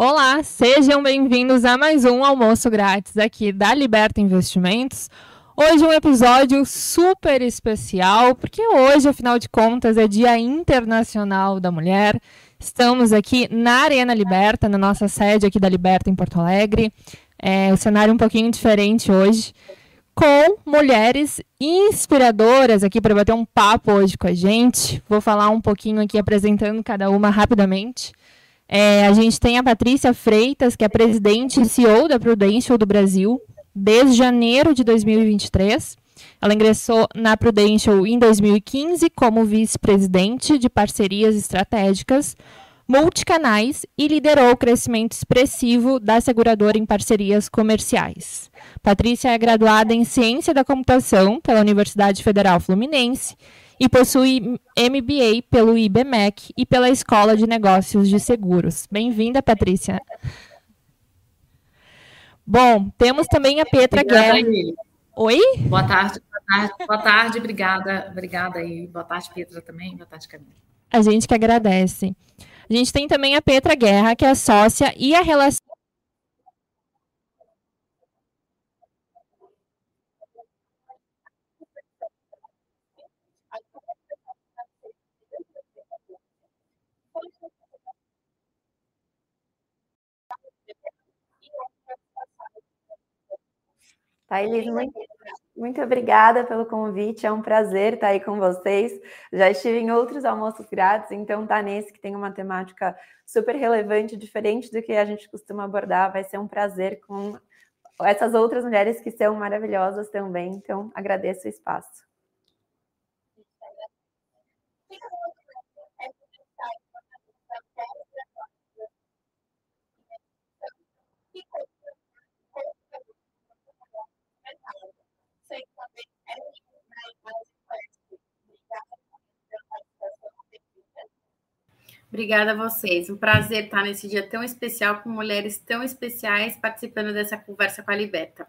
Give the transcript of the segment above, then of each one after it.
Olá, sejam bem-vindos a mais um almoço grátis aqui da Liberta Investimentos. Hoje um episódio super especial, porque hoje, afinal de contas, é Dia Internacional da Mulher. Estamos aqui na Arena Liberta, na nossa sede aqui da Liberta em Porto Alegre. É um cenário um pouquinho diferente hoje, com mulheres inspiradoras aqui para bater um papo hoje com a gente. Vou falar um pouquinho aqui apresentando cada uma rapidamente. É, a gente tem a Patrícia Freitas, que é presidente e CEO da Prudential do Brasil desde janeiro de 2023. Ela ingressou na Prudential em 2015 como vice-presidente de parcerias estratégicas, multicanais e liderou o crescimento expressivo da seguradora em parcerias comerciais. Patrícia é graduada em Ciência da Computação pela Universidade Federal Fluminense e possui MBA pelo IBMEC e pela Escola de Negócios de Seguros. Bem-vinda, Patrícia. Bom, temos também a Petra Guerra. Oi? Boa tarde, boa tarde, boa tarde, obrigada, obrigada aí. Boa tarde, Petra também, boa tarde, Camila. A gente que agradece. A gente tem também a Petra Guerra, que é sócia e a relação Thaís, muito, muito obrigada pelo convite, é um prazer estar aí com vocês. Já estive em outros almoços grátis, então tá nesse que tem uma temática super relevante, diferente do que a gente costuma abordar. Vai ser um prazer com essas outras mulheres que são maravilhosas também. Então, agradeço o espaço. Obrigada a vocês. Um prazer estar nesse dia tão especial com mulheres tão especiais participando dessa conversa com a Liberta.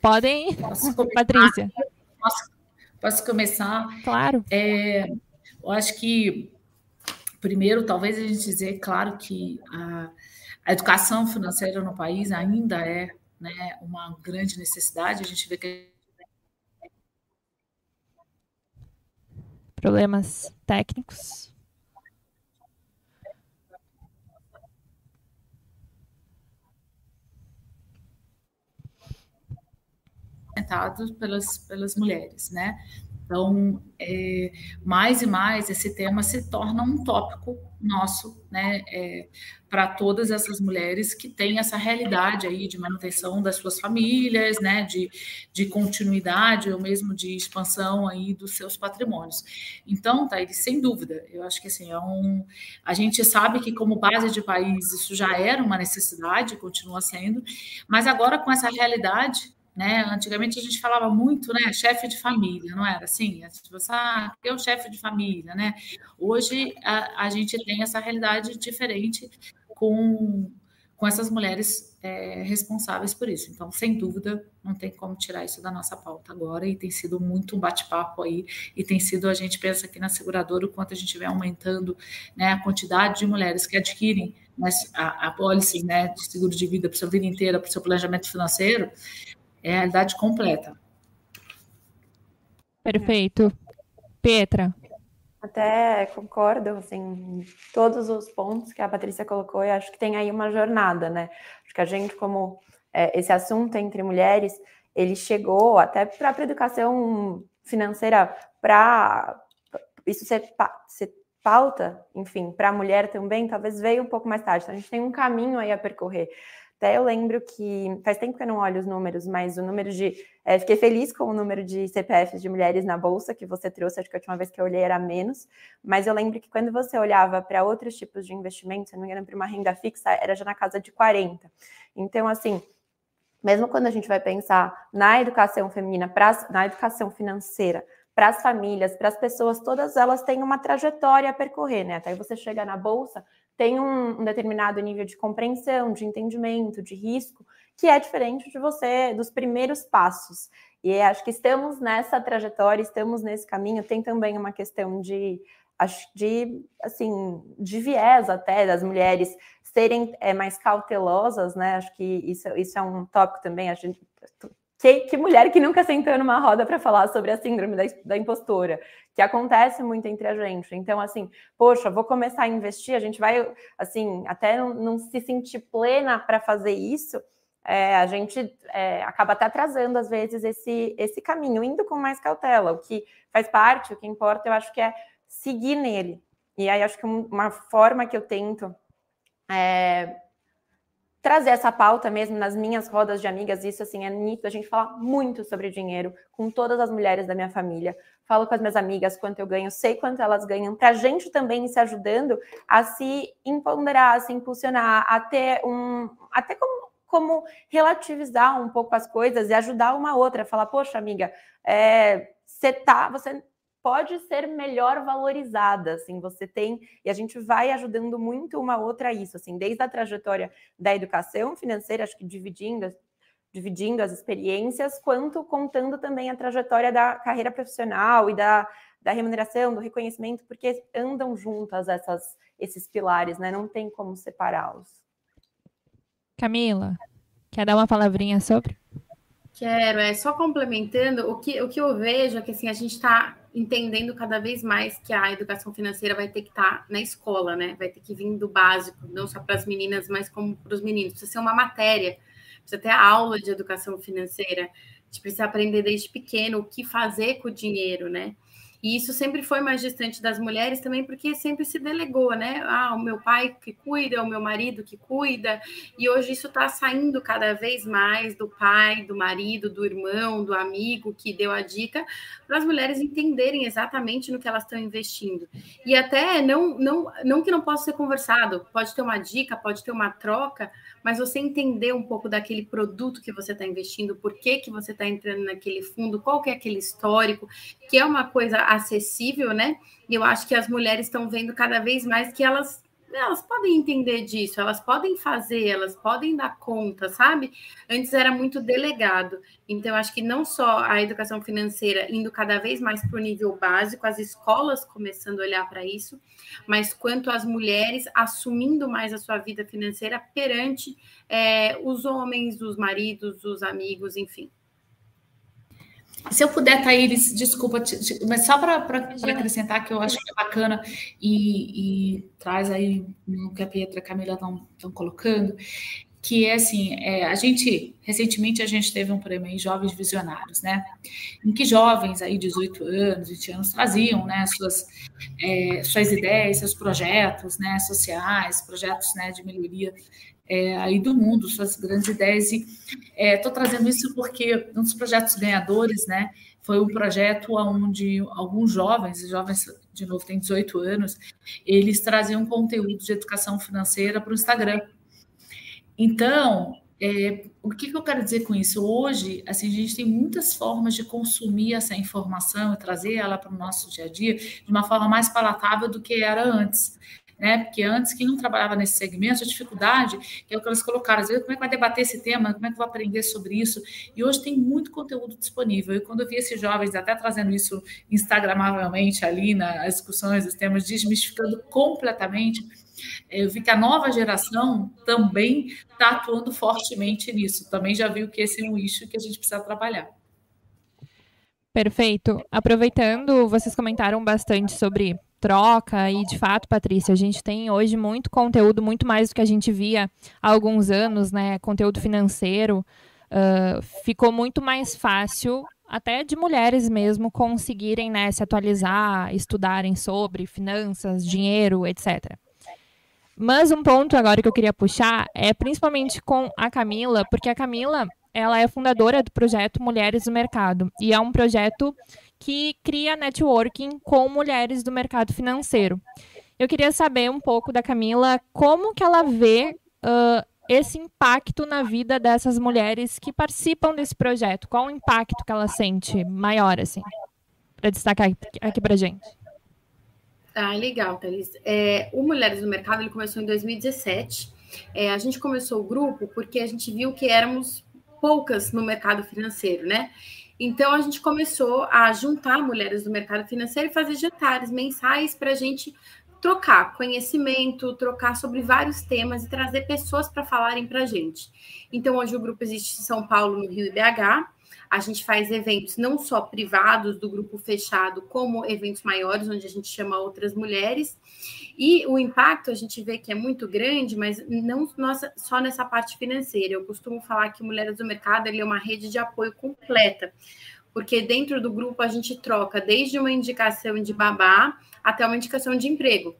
Podem, posso Patrícia. Posso, posso, começar? Claro. É, eu acho que, primeiro, talvez a gente dizer, claro, que a, a educação financeira no país ainda é né, uma grande necessidade. A gente vê que problemas técnicos. representados pelas, pelas mulheres, né? Então, é, mais e mais esse tema se torna um tópico nosso, né, é, para todas essas mulheres que têm essa realidade aí de manutenção das suas famílias, né, de, de continuidade ou mesmo de expansão aí dos seus patrimônios. Então, Thaís, sem dúvida, eu acho que assim, é um, a gente sabe que como base de país isso já era uma necessidade, continua sendo, mas agora com essa realidade né? Antigamente a gente falava muito, né? Chefe de família, não era assim? Você, ah, é o chefe de família, né? Hoje a, a gente tem essa realidade diferente com, com essas mulheres é, responsáveis por isso. Então, sem dúvida, não tem como tirar isso da nossa pauta agora e tem sido muito um bate-papo aí e tem sido, a gente pensa aqui na seguradora, o quanto a gente vem aumentando né, a quantidade de mulheres que adquirem né, a, a policy né, de seguro de vida para sua vida inteira, para o seu planejamento financeiro, é a realidade completa. Perfeito. Petra. Até concordo, assim, todos os pontos que a Patrícia colocou, eu acho que tem aí uma jornada, né? Acho que a gente, como é, esse assunto entre mulheres, ele chegou até para a educação financeira, para isso ser, ser pauta, enfim, para a mulher também, talvez veio um pouco mais tarde. Então, a gente tem um caminho aí a percorrer. Até eu lembro que faz tempo que eu não olho os números, mas o número de. É, fiquei feliz com o número de CPFs de mulheres na bolsa que você trouxe, acho que a última vez que eu olhei era menos. Mas eu lembro que quando você olhava para outros tipos de investimentos, se não me engano, para uma renda fixa, era já na casa de 40. Então, assim, mesmo quando a gente vai pensar na educação feminina, pra, na educação financeira, para as famílias, para as pessoas, todas elas têm uma trajetória a percorrer, né? Até você chegar na bolsa, tem um, um, determinado nível de compreensão, de entendimento, de risco, que é diferente de você, dos primeiros passos. E acho que estamos nessa trajetória, estamos nesse caminho. Tem também uma questão de, de assim, de viés até das mulheres serem é, mais cautelosas, né? Acho que isso, isso é um tópico também. A gente que, que, mulher que nunca sentou numa roda para falar sobre a síndrome da, da, impostora, que acontece muito entre a gente. Então, assim, poxa, vou começar a investir, a gente vai, assim, até não, não se sentir plena para fazer isso, é, a gente é, acaba até atrasando, às vezes, esse, esse caminho, indo com mais cautela. O que faz parte, o que importa, eu acho que é seguir nele. E aí, acho que uma forma que eu tento é, trazer essa pauta mesmo nas minhas rodas de amigas, isso assim é nítido, a gente fala muito sobre dinheiro com todas as mulheres da minha família. Falo com as minhas amigas quanto eu ganho, sei quanto elas ganham, para a gente também se ajudando a se empoderar, a se impulsionar, a ter um. até como, como relativizar um pouco as coisas e ajudar uma outra, falar, poxa, amiga, é, você tá, você pode ser melhor valorizada, assim, você tem, e a gente vai ajudando muito uma outra a isso, assim, desde a trajetória da educação financeira, acho que dividindo, dividindo as experiências, quanto contando também a trajetória da carreira profissional e da, da remuneração, do reconhecimento, porque andam juntas essas, esses pilares, né? Não tem como separá-los. Camila, quer dar uma palavrinha sobre? Quero, é só complementando, o que, o que eu vejo é que assim, a gente está entendendo cada vez mais que a educação financeira vai ter que estar tá na escola, né? Vai ter que vir do básico, não só para as meninas, mas como para os meninos. Precisa ser uma matéria, precisa ter aula de educação financeira. A gente precisa aprender desde pequeno o que fazer com o dinheiro, né? E isso sempre foi mais distante das mulheres também, porque sempre se delegou, né? Ah, o meu pai que cuida, o meu marido que cuida. E hoje isso está saindo cada vez mais do pai, do marido, do irmão, do amigo que deu a dica, para as mulheres entenderem exatamente no que elas estão investindo. E até não, não, não que não possa ser conversado, pode ter uma dica, pode ter uma troca, mas você entender um pouco daquele produto que você está investindo, por que, que você está entrando naquele fundo, qual que é aquele histórico, que é uma coisa acessível, né? E eu acho que as mulheres estão vendo cada vez mais que elas elas podem entender disso, elas podem fazer, elas podem dar conta, sabe? Antes era muito delegado. Então, acho que não só a educação financeira indo cada vez mais para o nível básico, as escolas começando a olhar para isso, mas quanto as mulheres assumindo mais a sua vida financeira perante é, os homens, os maridos, os amigos, enfim. Se eu puder, Thaís, desculpa, mas só para acrescentar que eu acho que é bacana e, e traz aí no que a Pietra e a Camila estão colocando, que é assim, é, a gente, recentemente a gente teve um prêmio em Jovens Visionários, né, em que jovens aí, 18 anos, 20 anos, traziam, né, suas, é, suas ideias, seus projetos, né, sociais, projetos, né, de melhoria é, aí do mundo, suas grandes ideias. E estou é, trazendo isso porque um dos projetos ganhadores, né, foi um projeto onde alguns jovens, jovens de novo têm 18 anos, eles traziam conteúdo de educação financeira para o Instagram. Então, é, o que, que, eu quero dizer com isso? Hoje, assim, a gente tem muitas formas de consumir essa informação e trazer ela para o nosso dia a dia de uma forma mais palatável do que era antes né? Porque antes, quem não trabalhava nesse segmento, a dificuldade, é o que elas colocaram, às vezes, como é que vai debater esse tema, como é que eu vou aprender sobre isso? E hoje tem muito conteúdo disponível. E quando eu vi esses jovens até trazendo isso instagramavelmente ali nas discussões, os temas, desmistificando completamente, eu vi que a nova geração também está atuando fortemente nisso. Também já viu que esse é um issue que a gente precisa trabalhar. Perfeito. Aproveitando, vocês comentaram bastante sobre troca e de fato, Patrícia, a gente tem hoje muito conteúdo, muito mais do que a gente via há alguns anos, né? Conteúdo financeiro. Uh, ficou muito mais fácil até de mulheres mesmo conseguirem né, se atualizar, estudarem sobre finanças, dinheiro, etc. Mas um ponto agora que eu queria puxar é principalmente com a Camila, porque a Camila ela é fundadora do projeto Mulheres do Mercado e é um projeto que cria networking com mulheres do mercado financeiro. Eu queria saber um pouco da Camila como que ela vê uh, esse impacto na vida dessas mulheres que participam desse projeto. Qual o impacto que ela sente maior, assim, para destacar aqui para gente? Ah, legal, Thalys. É, o Mulheres do Mercado ele começou em 2017. É, a gente começou o grupo porque a gente viu que éramos poucas no mercado financeiro, né? Então a gente começou a juntar mulheres do mercado financeiro e fazer jantares mensais para a gente trocar conhecimento, trocar sobre vários temas e trazer pessoas para falarem para a gente. Então hoje o grupo existe em São Paulo, no Rio e BH. A gente faz eventos não só privados do grupo fechado, como eventos maiores, onde a gente chama outras mulheres. E o impacto a gente vê que é muito grande, mas não nossa, só nessa parte financeira. Eu costumo falar que Mulheres do Mercado é uma rede de apoio completa, porque dentro do grupo a gente troca desde uma indicação de babá até uma indicação de emprego.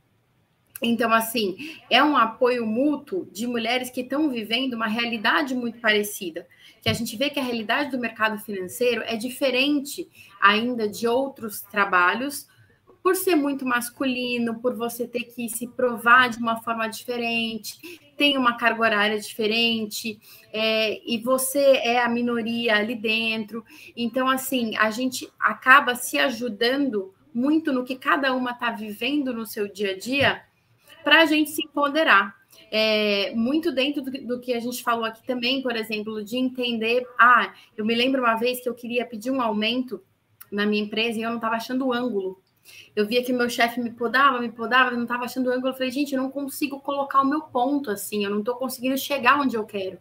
Então, assim, é um apoio mútuo de mulheres que estão vivendo uma realidade muito parecida. Que a gente vê que a realidade do mercado financeiro é diferente ainda de outros trabalhos, por ser muito masculino, por você ter que se provar de uma forma diferente, tem uma carga horária diferente, é, e você é a minoria ali dentro. Então, assim, a gente acaba se ajudando muito no que cada uma está vivendo no seu dia a dia para a gente se empoderar. É, muito dentro do, do, que a gente falou aqui também, por exemplo, de entender. Ah, eu me lembro uma vez que eu queria pedir um aumento na minha empresa e eu não estava achando o ângulo. Eu via que meu chefe me podava, me podava, não estava achando o ângulo. Eu falei, gente, eu não consigo colocar o meu ponto assim, eu não estou conseguindo chegar onde eu quero.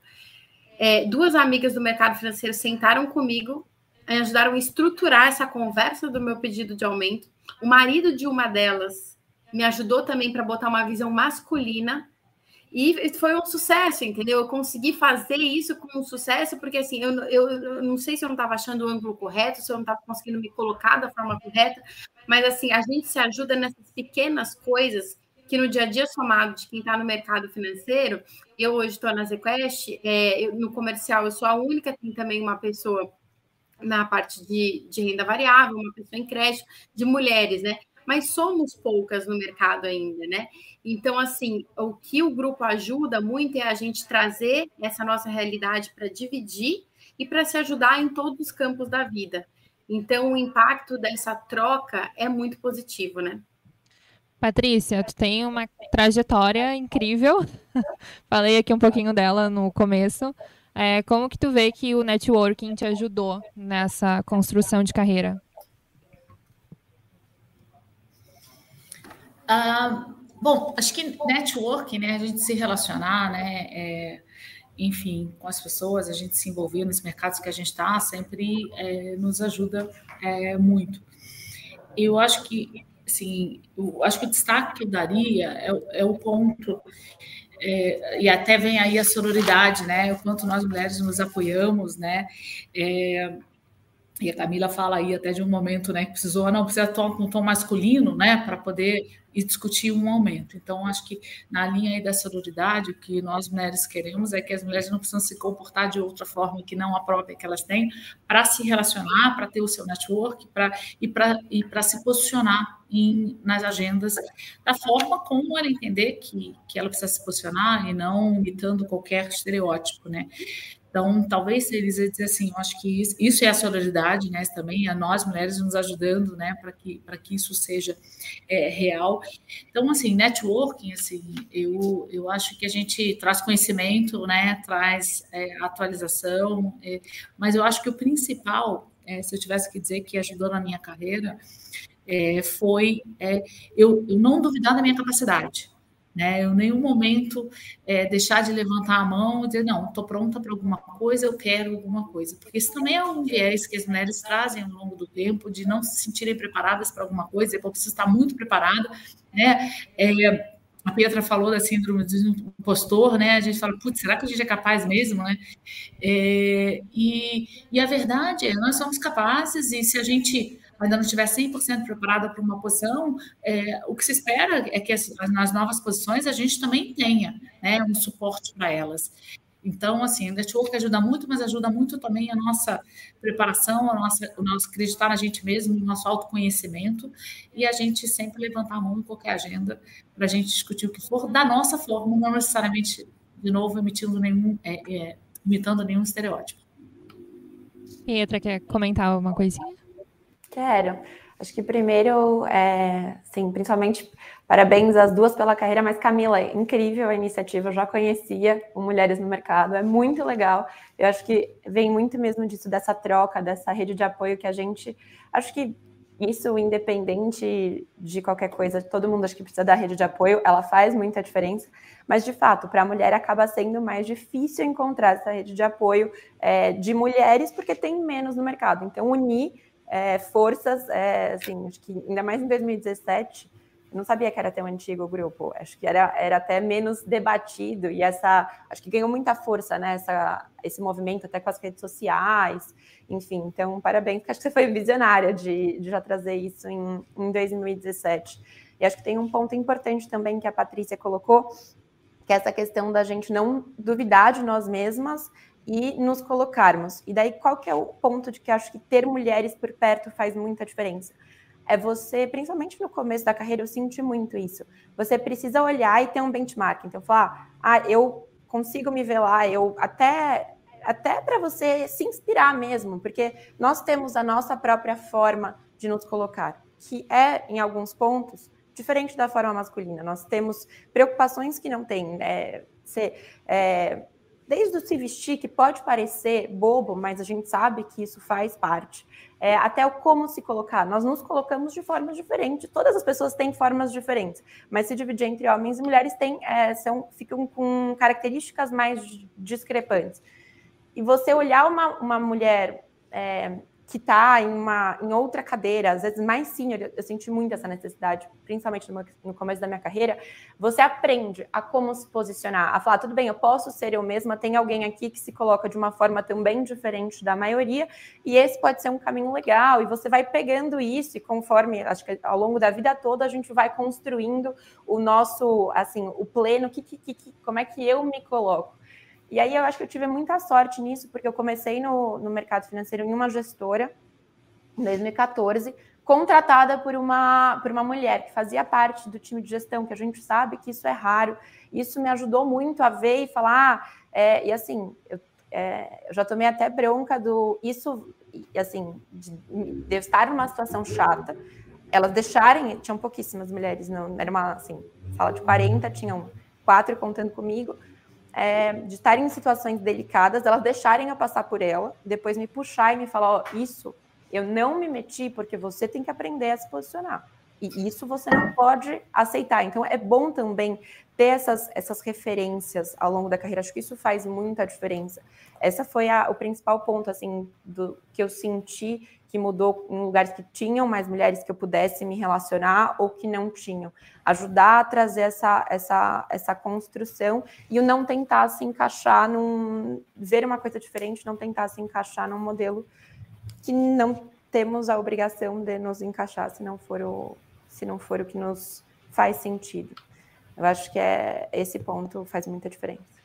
É, duas amigas do mercado financeiro sentaram comigo, ajudaram a estruturar essa conversa do meu pedido de aumento. O marido de uma delas me ajudou também para botar uma visão masculina e foi um sucesso, entendeu? Eu consegui fazer isso com um sucesso, porque assim, eu, eu, eu não sei se eu não estava achando o ângulo correto, se eu não estava conseguindo me colocar da forma correta, mas assim, a gente se ajuda nessas pequenas coisas que no dia a dia somado de quem está no mercado financeiro, eu hoje estou na ZQuest, é, no comercial eu sou a única, tem também uma pessoa na parte de, de renda variável, uma pessoa em crédito, de mulheres, né? Mas somos poucas no mercado ainda, né? Então, assim, o que o grupo ajuda muito é a gente trazer essa nossa realidade para dividir e para se ajudar em todos os campos da vida. Então, o impacto dessa troca é muito positivo, né? Patrícia, tu tem uma trajetória incrível. Falei aqui um pouquinho dela no começo. É, como que tu vê que o networking te ajudou nessa construção de carreira? Ah, bom, acho que networking, né? A gente se relacionar, né? É, enfim, com as pessoas, a gente se envolver nos mercados que a gente está, sempre é, nos ajuda é, muito. Eu acho que, assim, eu acho que o destaque que eu daria é, é o ponto é, e até vem aí a sororidade, né? O quanto nós mulheres nos apoiamos, né? E a Camila fala aí até de um momento, né, que precisou, não precisa tom, um tom masculino, né, para poder discutir um aumento. Então, acho que na linha aí da sororidade, o que nós mulheres queremos é que as mulheres não precisam se comportar de outra forma que não a própria que elas têm, para se relacionar, para ter o seu network pra, e para e se posicionar em, nas agendas da forma como ela entender que, que ela precisa se posicionar e não imitando qualquer estereótipo, né? Então, talvez eles dizer assim, eu acho que isso, isso é a sororidade, né? Também a nós mulheres nos ajudando, né? Para que para que isso seja é, real. Então, assim, networking, assim, eu eu acho que a gente traz conhecimento, né? Traz é, atualização, é, mas eu acho que o principal, é, se eu tivesse que dizer que ajudou na minha carreira, é, foi é, eu, eu não duvidar da minha capacidade Né? Eu, em nenhum momento, é, deixar de levantar a mão e dizer, não, estou pronta para alguma coisa, eu quero alguma coisa. Porque isso também é um viés que as mulheres trazem ao longo do tempo, de não se sentirem preparadas para alguma coisa, eu preciso estar muito preparada. Né? É, a Pietra falou da síndrome do impostor, né? A gente fala, putz, será que a gente é capaz mesmo, né? É, e, e a verdade é, nós somos capazes, e se a gente ainda não estiver 100% preparada para uma posição, é, o que se espera é que as, nas novas posições a gente também tenha né, um suporte para elas. Então, assim, o network ajuda muito, mas ajuda muito também a nossa preparação, a nossa, o nosso acreditar na gente mesmo, o nosso autoconhecimento, e a gente sempre levantar a mão em qualquer agenda para a gente discutir o que for da nossa forma, não necessariamente, de novo, emitindo nenhum, é, é, imitando nenhum estereótipo. Pietra, quer comentar alguma coisinha? Quero. Acho que primeiro, é, sim, principalmente parabéns às duas pela carreira, mas Camila, é incrível a iniciativa, eu já conhecia o Mulheres no Mercado, é muito legal. Eu acho que vem muito mesmo disso, dessa troca, dessa rede de apoio que a gente. Acho que isso, independente de qualquer coisa, todo mundo acho que precisa da rede de apoio, ela faz muita diferença, mas de fato, para a mulher acaba sendo mais difícil encontrar essa rede de apoio é, de mulheres, porque tem menos no mercado. Então, unir é, forças, é, assim, acho que ainda mais em 2017, eu não sabia que era tão antigo o grupo, acho que era, era até menos debatido, e essa, acho que ganhou muita força, né, essa, esse movimento até com as redes sociais, enfim, então, parabéns, acho que você foi visionária de, de já trazer isso em, em 2017. E acho que tem um ponto importante também que a Patrícia colocou, que é essa questão da gente não duvidar de nós mesmas e nos colocarmos. E daí, qual que é o ponto de que acho que ter mulheres por perto faz muita diferença? É você, principalmente no começo da carreira, eu senti muito isso. Você precisa olhar e ter um benchmark. Então, falar, ah, eu consigo me ver lá, eu até até para você se inspirar mesmo, porque nós temos a nossa própria forma de nos colocar, que é, em alguns pontos, diferente da forma masculina. Nós temos preocupações que não tem. Né? Você, é, desde o se vestir, que pode parecer bobo, mas a gente sabe que isso faz parte, é, até o como se colocar. Nós nos colocamos de formas diferentes, todas as pessoas têm formas diferentes, mas se dividir entre homens e mulheres tem, é, são, ficam com características mais discrepantes. E você olhar uma, uma mulher é, que está em uma em outra cadeira, às vezes mais senior, eu, senti muito essa necessidade, principalmente no, no, começo da minha carreira, você aprende a como se posicionar, a falar, tudo bem, eu posso ser eu mesma, tem alguém aqui que se coloca de uma forma também diferente da maioria, e esse pode ser um caminho legal, e você vai pegando isso, e conforme, acho que ao longo da vida toda, a gente vai construindo o nosso, assim, o pleno, que, que, que, como é que eu me coloco. E aí eu acho que eu tive muita sorte nisso, porque eu comecei no, no mercado financeiro em uma gestora, em 2014, contratada por uma, por uma mulher que fazia parte do time de gestão, que a gente sabe que isso é raro. Isso me ajudou muito a ver e falar. Ah, é, e assim, eu, é, eu já tomei até bronca do. Isso, assim, de, de estar numa situação chata. Elas deixarem. Tinham pouquíssimas mulheres, não, era uma assim, sala de 40, tinham quatro contando comigo é, de estarem em situações delicadas, elas deixarem eu passar por ela, depois me puxar e me falar, ó, isso eu não me meti porque você tem que aprender a se posicionar. E isso você não pode aceitar. Então é bom também ter essas, essas referências ao longo da carreira. Acho que isso faz muita diferença. Essa foi a, o principal ponto assim do que eu senti que mudou em lugares que tinham mais mulheres que eu pudesse me relacionar ou que não tinham. Ajudar a trazer essa, essa, essa construção e o não tentar se encaixar num. ver uma coisa diferente, não tentar se encaixar num modelo que não temos a obrigação de nos encaixar se não for o, se não for o que nos faz sentido. Eu acho que é esse ponto faz muita diferença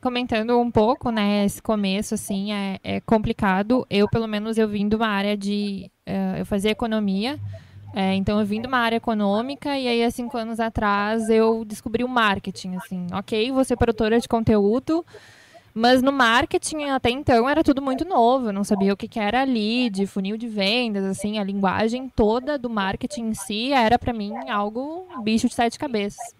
comentando um pouco, né, esse começo, assim, é, é complicado. Eu, pelo menos, eu vim de uma área de... Uh, eu fazia economia, é, então eu vim de uma área econômica e aí, há cinco anos atrás, eu descobri o marketing, assim. Ok, ser produtora de conteúdo, mas no marketing, até então, era tudo muito novo. Eu não sabia o que, que era lead, funil de vendas, assim. A linguagem toda do marketing em si era, para mim, algo bicho de sete cabeças.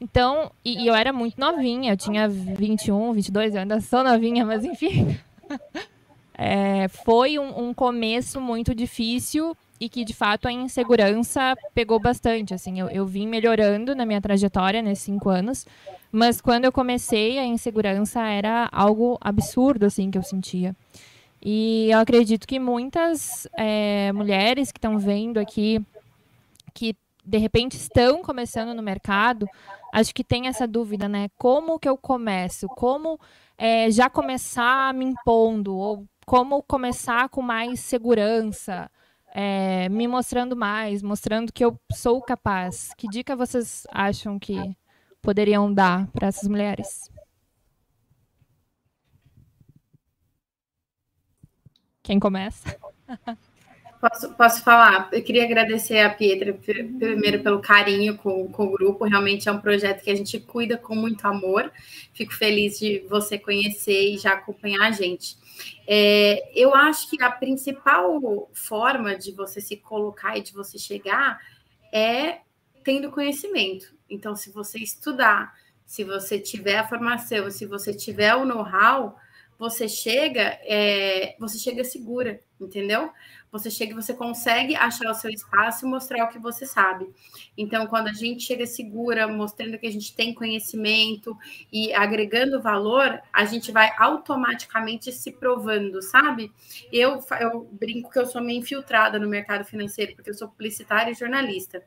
Então, e, e, eu era muito novinha, eu tinha 21, 22, eu ainda sou novinha, mas enfim. é, foi um, um, começo muito difícil e que de fato a insegurança pegou bastante. Assim, eu, eu vim melhorando na minha trajetória nesses cinco anos, mas quando eu comecei a insegurança era algo absurdo assim que eu sentia. E eu acredito que muitas é, mulheres que estão vendo aqui, que de repente estão começando no mercado, acho que tem essa dúvida, né? Como que eu começo? Como é, já começar me impondo? Ou como começar com mais segurança? É, me mostrando mais, mostrando que eu sou capaz. Que dica vocês acham que poderiam dar para essas mulheres? Quem começa? Posso, posso falar? Eu queria agradecer a Pietra primeiro pelo carinho com, com o grupo. Realmente é um projeto que a gente cuida com muito amor. Fico feliz de você conhecer e já acompanhar a gente. É, eu acho que a principal forma de você se colocar e de você chegar é tendo conhecimento. Então, se você estudar, se você tiver a formação, se você tiver o know-how, você chega, é, você chega segura, entendeu? Você chega e você consegue achar o seu espaço e mostrar o que você sabe. Então, quando a gente chega segura, mostrando que a gente tem conhecimento e agregando valor, a gente vai automaticamente se provando, sabe? Eu, eu brinco que eu sou meio infiltrada no mercado financeiro, porque eu sou publicitária e jornalista.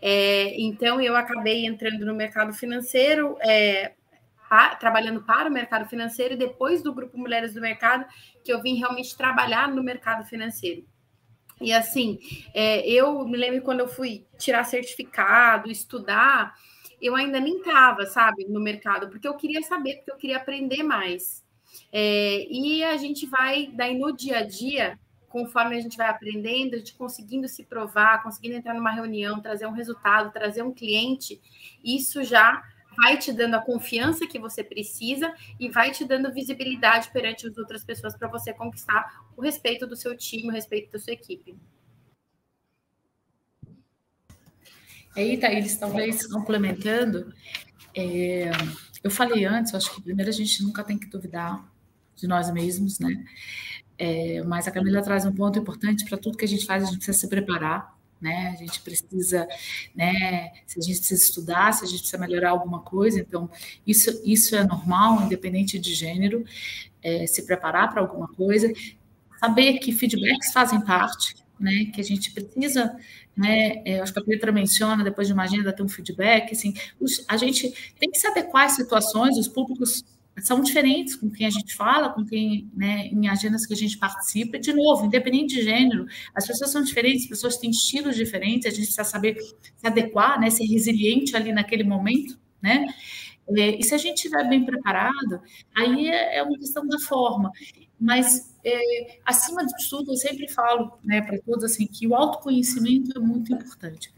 É, então, eu acabei entrando no mercado financeiro. É, trabalhando para o mercado financeiro e depois do grupo Mulheres do Mercado que eu vim realmente trabalhar no mercado financeiro. E assim, é, eu me lembro quando eu fui tirar certificado, estudar, eu ainda nem estava, sabe, no mercado, porque eu queria saber, porque eu queria aprender mais. É, e a gente vai, daí no dia a dia, conforme a gente vai aprendendo, a gente conseguindo se provar, conseguindo entrar numa reunião, trazer um resultado, trazer um cliente, isso já vai te dando a confiança que você precisa e vai te dando visibilidade perante as outras pessoas para você conquistar o respeito do seu time, o respeito da sua equipe. Aí, Thaís, talvez complementando, é, eu falei antes, eu acho que primeiro a gente nunca tem que duvidar de nós mesmos, né? É, mas a Camila traz um ponto importante para tudo que a gente faz, a gente precisa se preparar né? A gente precisa, né? Se a gente precisa estudar, se a gente precisa melhorar alguma coisa, então isso, isso é normal, independente de gênero, é, se preparar para alguma coisa, saber que feedbacks fazem parte, né? Que a gente precisa, né? É, acho que a Petra menciona depois de uma agenda ter um feedback, assim, a gente tem que se adequar às situações, os públicos são diferentes com quem a gente fala, com quem, né, em agendas que a gente participa. De novo, independente de gênero, as pessoas são diferentes, as pessoas têm estilos diferentes, a gente precisa saber se adequar, né, ser resiliente ali naquele momento, né? É, e se a gente estiver bem preparado, aí é, é uma questão da forma. Mas, é, acima de tudo, eu sempre falo né, para todos assim, que o autoconhecimento é muito importante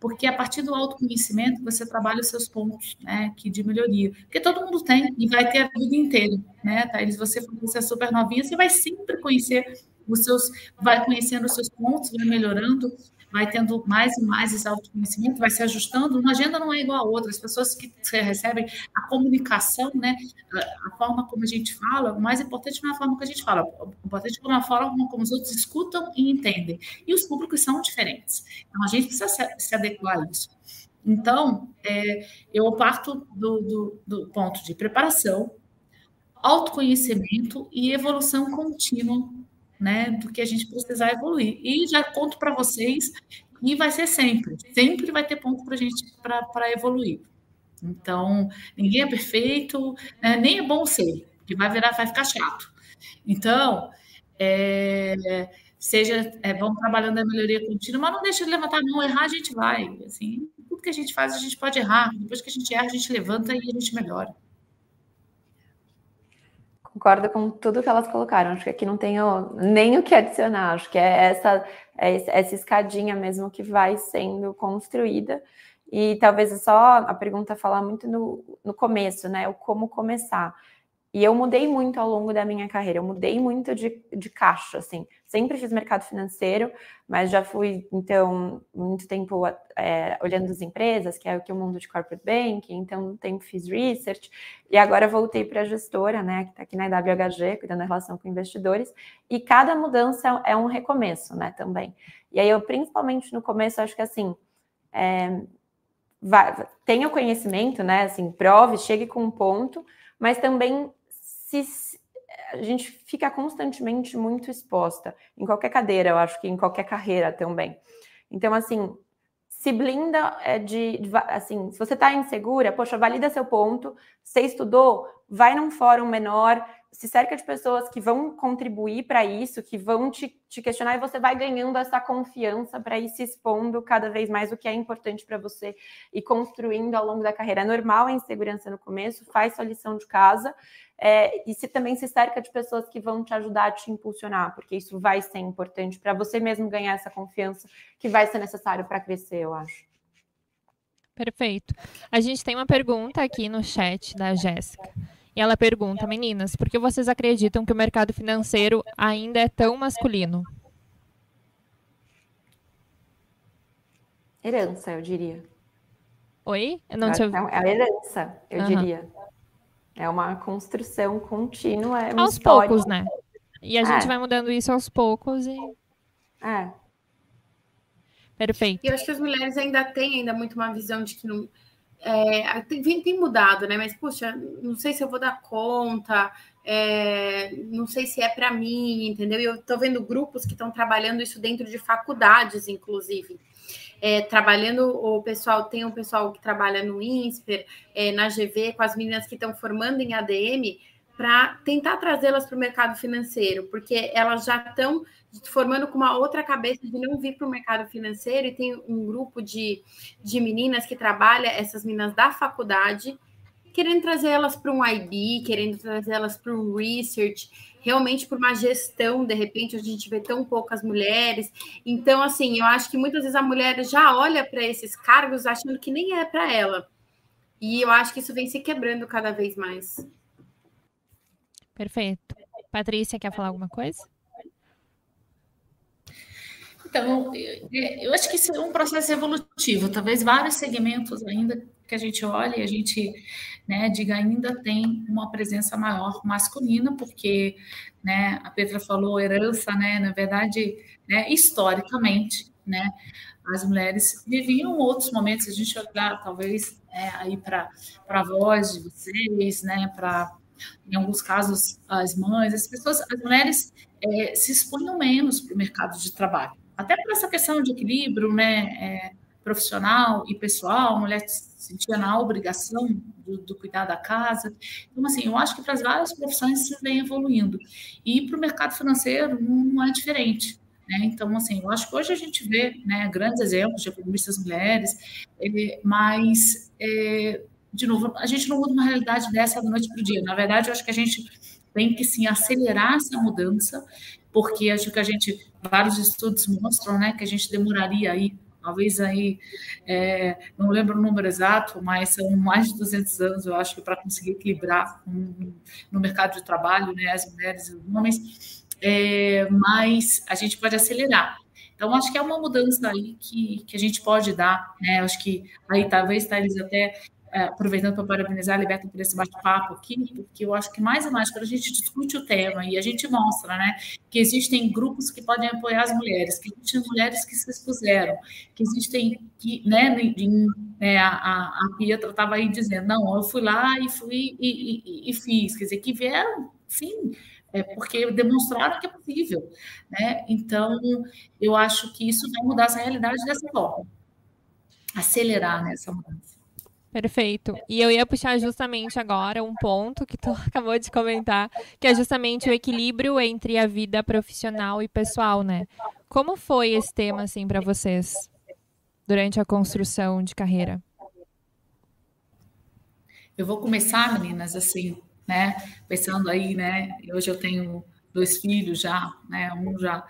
porque a partir do autoconhecimento você trabalha os seus pontos né, que de melhoria. Porque todo mundo tem e vai ter a vida inteira, né, Thaís? Você, você é super novinha, você vai sempre conhecer os seus, vai conhecendo os seus pontos, vai melhorando vai tendo mais e mais esse autoconhecimento, vai se ajustando. Uma agenda não é igual a outra. As pessoas que recebem a comunicação, né, a, forma como a gente fala, o mais importante não é a forma que a gente fala, o importante é a forma como os outros escutam e entendem. E os públicos são diferentes. Então, a gente precisa se, adequar a isso. Então, é, eu parto do, do, do ponto de preparação, autoconhecimento e evolução contínua né, do que a gente precisar evoluir. E já conto para vocês e vai ser sempre, sempre vai ter ponto para a gente para evoluir. Então, ninguém é perfeito, né, nem é bom ser, que vai virar, vai ficar chato. Então, é, seja, é, vamos trabalhando a melhoria contínua, mas não deixa de levantar a mão, errar a gente vai. Assim, tudo que a gente faz, a gente pode errar. Depois que a gente erra, a gente levanta e a gente melhora. Concordo com tudo que elas colocaram. Acho que aqui não tenho nem o que adicionar. Acho que é essa, é essa escadinha mesmo que vai sendo construída. E talvez é só a pergunta falar muito no, no começo, né? O como começar. E eu mudei muito ao longo da minha carreira, eu mudei muito de, de caixa, assim. Sempre fiz mercado financeiro, mas já fui, então, muito tempo é, olhando as empresas, que é o que o mundo de corporate banking, então, um tempo fiz research, e agora voltei para a gestora, né, que está aqui na WHG, cuidando da relação com investidores, e cada mudança é um recomeço, né, também. E aí, eu, principalmente no começo, acho que, assim, é, vai, tenha conhecimento, né, assim, prove, chegue com um ponto, mas também se a gente fica constantemente muito exposta em qualquer cadeira, eu acho que em qualquer carreira também. Então, assim, se blinda é de, de assim, se você está insegura, poxa, valida seu ponto, você estudou, vai num fórum menor, se cerca de pessoas que vão contribuir para isso, que vão te, te, questionar, e você vai ganhando essa confiança para ir se expondo cada vez mais o que é importante para você e construindo ao longo da carreira. É normal a insegurança no começo, faz sua lição de casa, é, e se também se cerca de pessoas que vão te ajudar a te impulsionar, porque isso vai ser importante para você mesmo ganhar essa confiança que vai ser necessário para crescer, eu acho. Perfeito. A gente tem uma pergunta aqui no chat da Jéssica. E ela pergunta, meninas, por que vocês acreditam que o mercado financeiro ainda é tão masculino? Herança, eu diria. Oi? Eu não é, tinha... é a herança, eu uhum. diria. É uma construção contínua. É aos história. poucos, né? E a é. gente vai mudando isso aos poucos e. É. Perfeito. E eu acho que as mulheres ainda têm ainda muito uma visão de que não. É, tem, tem, mudado, né? Mas, puxa, não sei se eu vou dar conta, é, não sei se é para mim, entendeu? E eu tô vendo grupos que estão trabalhando isso dentro de faculdades, inclusive é, trabalhando, o pessoal tem um pessoal que trabalha no INSPER, é, na GV, com as meninas que estão formando em ADM, para tentar trazê-las para o mercado financeiro, porque elas já estão formando com uma outra cabeça de não vir para o mercado financeiro, e tem um grupo de, de meninas que trabalha, essas meninas da faculdade, querendo trazer elas para um IB, querendo trazer elas para um research, realmente por uma gestão, de repente a gente vê tão poucas mulheres. Então, assim, eu acho que muitas vezes a mulher já olha para esses cargos achando que nem é para ela. E eu acho que isso vem se quebrando cada vez mais. Perfeito. Patrícia, quer falar alguma coisa? Então, eu acho que isso é um processo evolutivo. Talvez vários segmentos ainda que a gente olha e a gente né, diga ainda tem uma presença maior masculina, porque né, a Petra falou herança, né, na verdade, né, historicamente, né, as mulheres viviam outros momentos, a gente olhar talvez é, aí para a voz de vocês, né, para em alguns casos as mães, as pessoas, as mulheres é, se expunham menos para o mercado de trabalho, até por essa questão de equilíbrio, né, é, profissional e pessoal, a mulher se sentia na obrigação do, do cuidar da casa. Então, assim, eu acho que para as várias profissões isso vem evoluindo. E para o mercado financeiro não é diferente. Né? Então, assim, eu acho que hoje a gente vê né, grandes exemplos de economistas mulheres, é, mas, é, de novo, a gente não muda uma realidade dessa da noite para o dia. Na verdade, eu acho que a gente tem que sim acelerar essa mudança, porque acho que a gente, vários estudos mostram né, que a gente demoraria aí talvez aí, é, não lembro o número exato, mas são mais de 200 anos, eu acho, para conseguir equilibrar um, no mercado de trabalho, né, as mulheres e os homens, é, mas a gente pode acelerar. Então, acho que é uma mudança aí que, que a gente pode dar, né? Acho que aí talvez, Thales, até aproveitando para parabenizar a Liberta por esse bate-papo aqui, porque eu acho que mais e mais, quando a gente discute o tema e a gente mostra né, que existem grupos que podem apoiar as mulheres, que existem mulheres que se expuseram, que existem, que, né, em, né a, a Pietra estava aí dizendo, não, eu fui lá e fui e, e, e fiz, quer dizer, que vieram, sim, é porque demonstraram que é possível, né? Então, eu acho que isso vai mudar essa realidade dessa forma, acelerar nessa mudança. Perfeito. E eu ia puxar justamente agora um ponto que tu acabou de comentar, que é justamente o equilíbrio entre a vida profissional e pessoal, né? Como foi esse tema assim para vocês durante a construção de carreira? Eu vou começar, meninas, assim, né? Pensando aí, né? Hoje eu tenho dois filhos já, né? Um já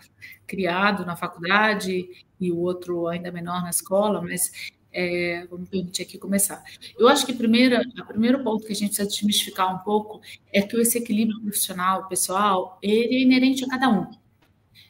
criado na faculdade e o outro ainda menor na escola, mas é, vamos permitir aqui começar. Eu acho que primeira, o primeiro ponto que a gente precisa desmistificar um pouco é que esse equilíbrio profissional, pessoal, ele é inerente a cada um.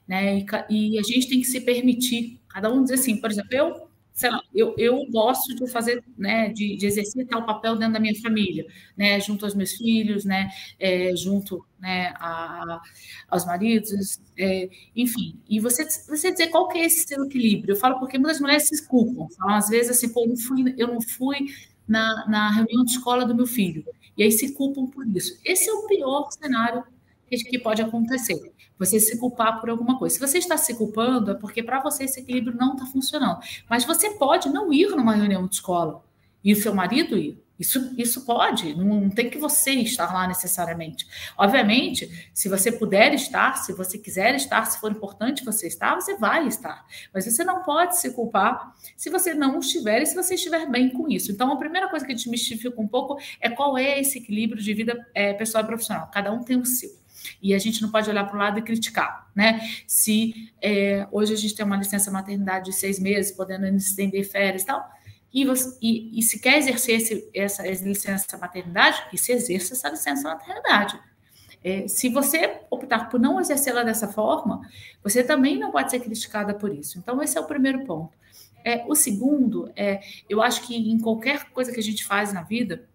Né? E, e a gente tem que se permitir, cada um dizer assim, por exemplo, eu sei lá, eu, eu gosto de fazer, né, de, de exercitar o papel dentro da minha família, né, junto aos meus filhos, né, é, junto, né, a, aos maridos, é, enfim. E você, você dizer qual que é esse seu equilíbrio? Eu falo porque muitas mulheres se culpam, falam às vezes assim, pô, eu não fui, eu não fui na, na reunião de escola do meu filho, e aí se culpam por isso. Esse é o pior cenário que pode acontecer. Você se culpar por alguma coisa. Se você está se culpando, é porque para você esse equilíbrio não está funcionando. Mas você pode não ir numa reunião de escola e o seu marido ir. Isso, isso pode, não tem que você estar lá necessariamente. Obviamente, se você puder estar, se você quiser estar, se for importante você estar, você vai estar. Mas você não pode se culpar se você não estiver e se você estiver bem com isso. Então, a primeira coisa que desmistifica um pouco é qual é esse equilíbrio de vida é, pessoal e profissional. Cada um tem o seu. E a gente não pode olhar para o lado e criticar, né? Se é, hoje a gente tem uma licença maternidade de seis meses, podendo estender férias e tal, e, você, e, e se quer exercer esse, essa, licença maternidade, que se exerça essa licença maternidade. É, se você optar por não exercê-la dessa forma, você também não pode ser criticada por isso. Então, esse é o primeiro ponto. É, o segundo, é, eu acho que em qualquer coisa que a gente faz na vida,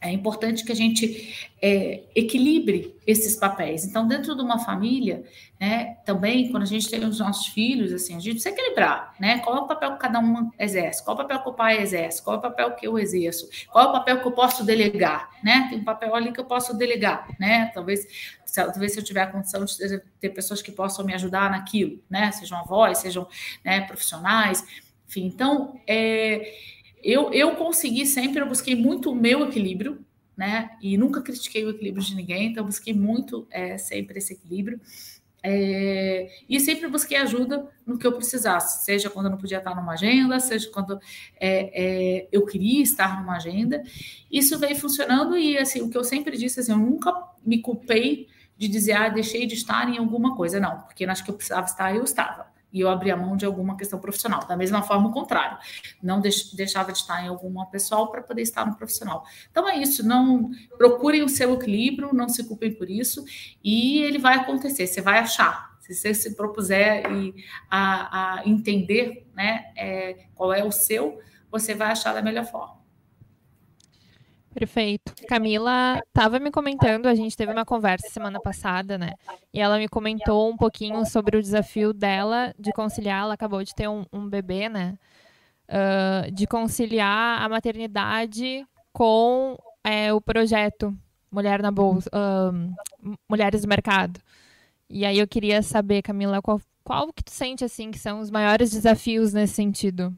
é importante que a gente é, equilibre esses papéis. Então, dentro de uma família, né, também, quando a gente tem os nossos filhos, assim, a gente precisa equilibrar, né? Qual é o papel que cada um exerce? Qual é o papel que o pai exerce? Qual é o papel que eu exerço? Qual é o papel que eu posso delegar, né? Tem um papel ali que eu posso delegar, né? Talvez, se, talvez se eu tiver a condição de ter pessoas que possam me ajudar naquilo, né? Sejam avós, sejam né, profissionais, enfim. Então, é eu, eu consegui sempre, eu busquei muito o meu equilíbrio, né? E nunca critiquei o equilíbrio de ninguém, então busquei muito é, sempre esse equilíbrio. É, e sempre busquei ajuda no que eu precisasse, seja quando eu não podia estar numa agenda, seja quando é, é, eu queria estar numa agenda. Isso veio funcionando e assim, o que eu sempre disse, assim, eu nunca me culpei de dizer, ah, deixei de estar em alguma coisa, não, porque acho que eu precisava estar, eu estava e eu abria mão de alguma questão profissional. Da mesma forma, o contrário, não deixava de estar em alguma pessoal para poder estar no profissional. Então é isso, não procurem o seu equilíbrio, não se culpem por isso, e ele vai acontecer, você vai achar. Se você se propuser e a, a entender né, é, qual é o seu, você vai achar da melhor forma. Perfeito. Camila estava me comentando, a gente teve uma conversa semana passada, né? E ela me comentou um pouquinho sobre o desafio dela de conciliar, ela acabou de ter um, um bebê, né? Uh, de conciliar a maternidade com é, o projeto Mulher na Bolsa, uh, Mulheres no Mercado. E aí eu queria saber, Camila, qual, qual que tu sente assim que são os maiores desafios nesse sentido?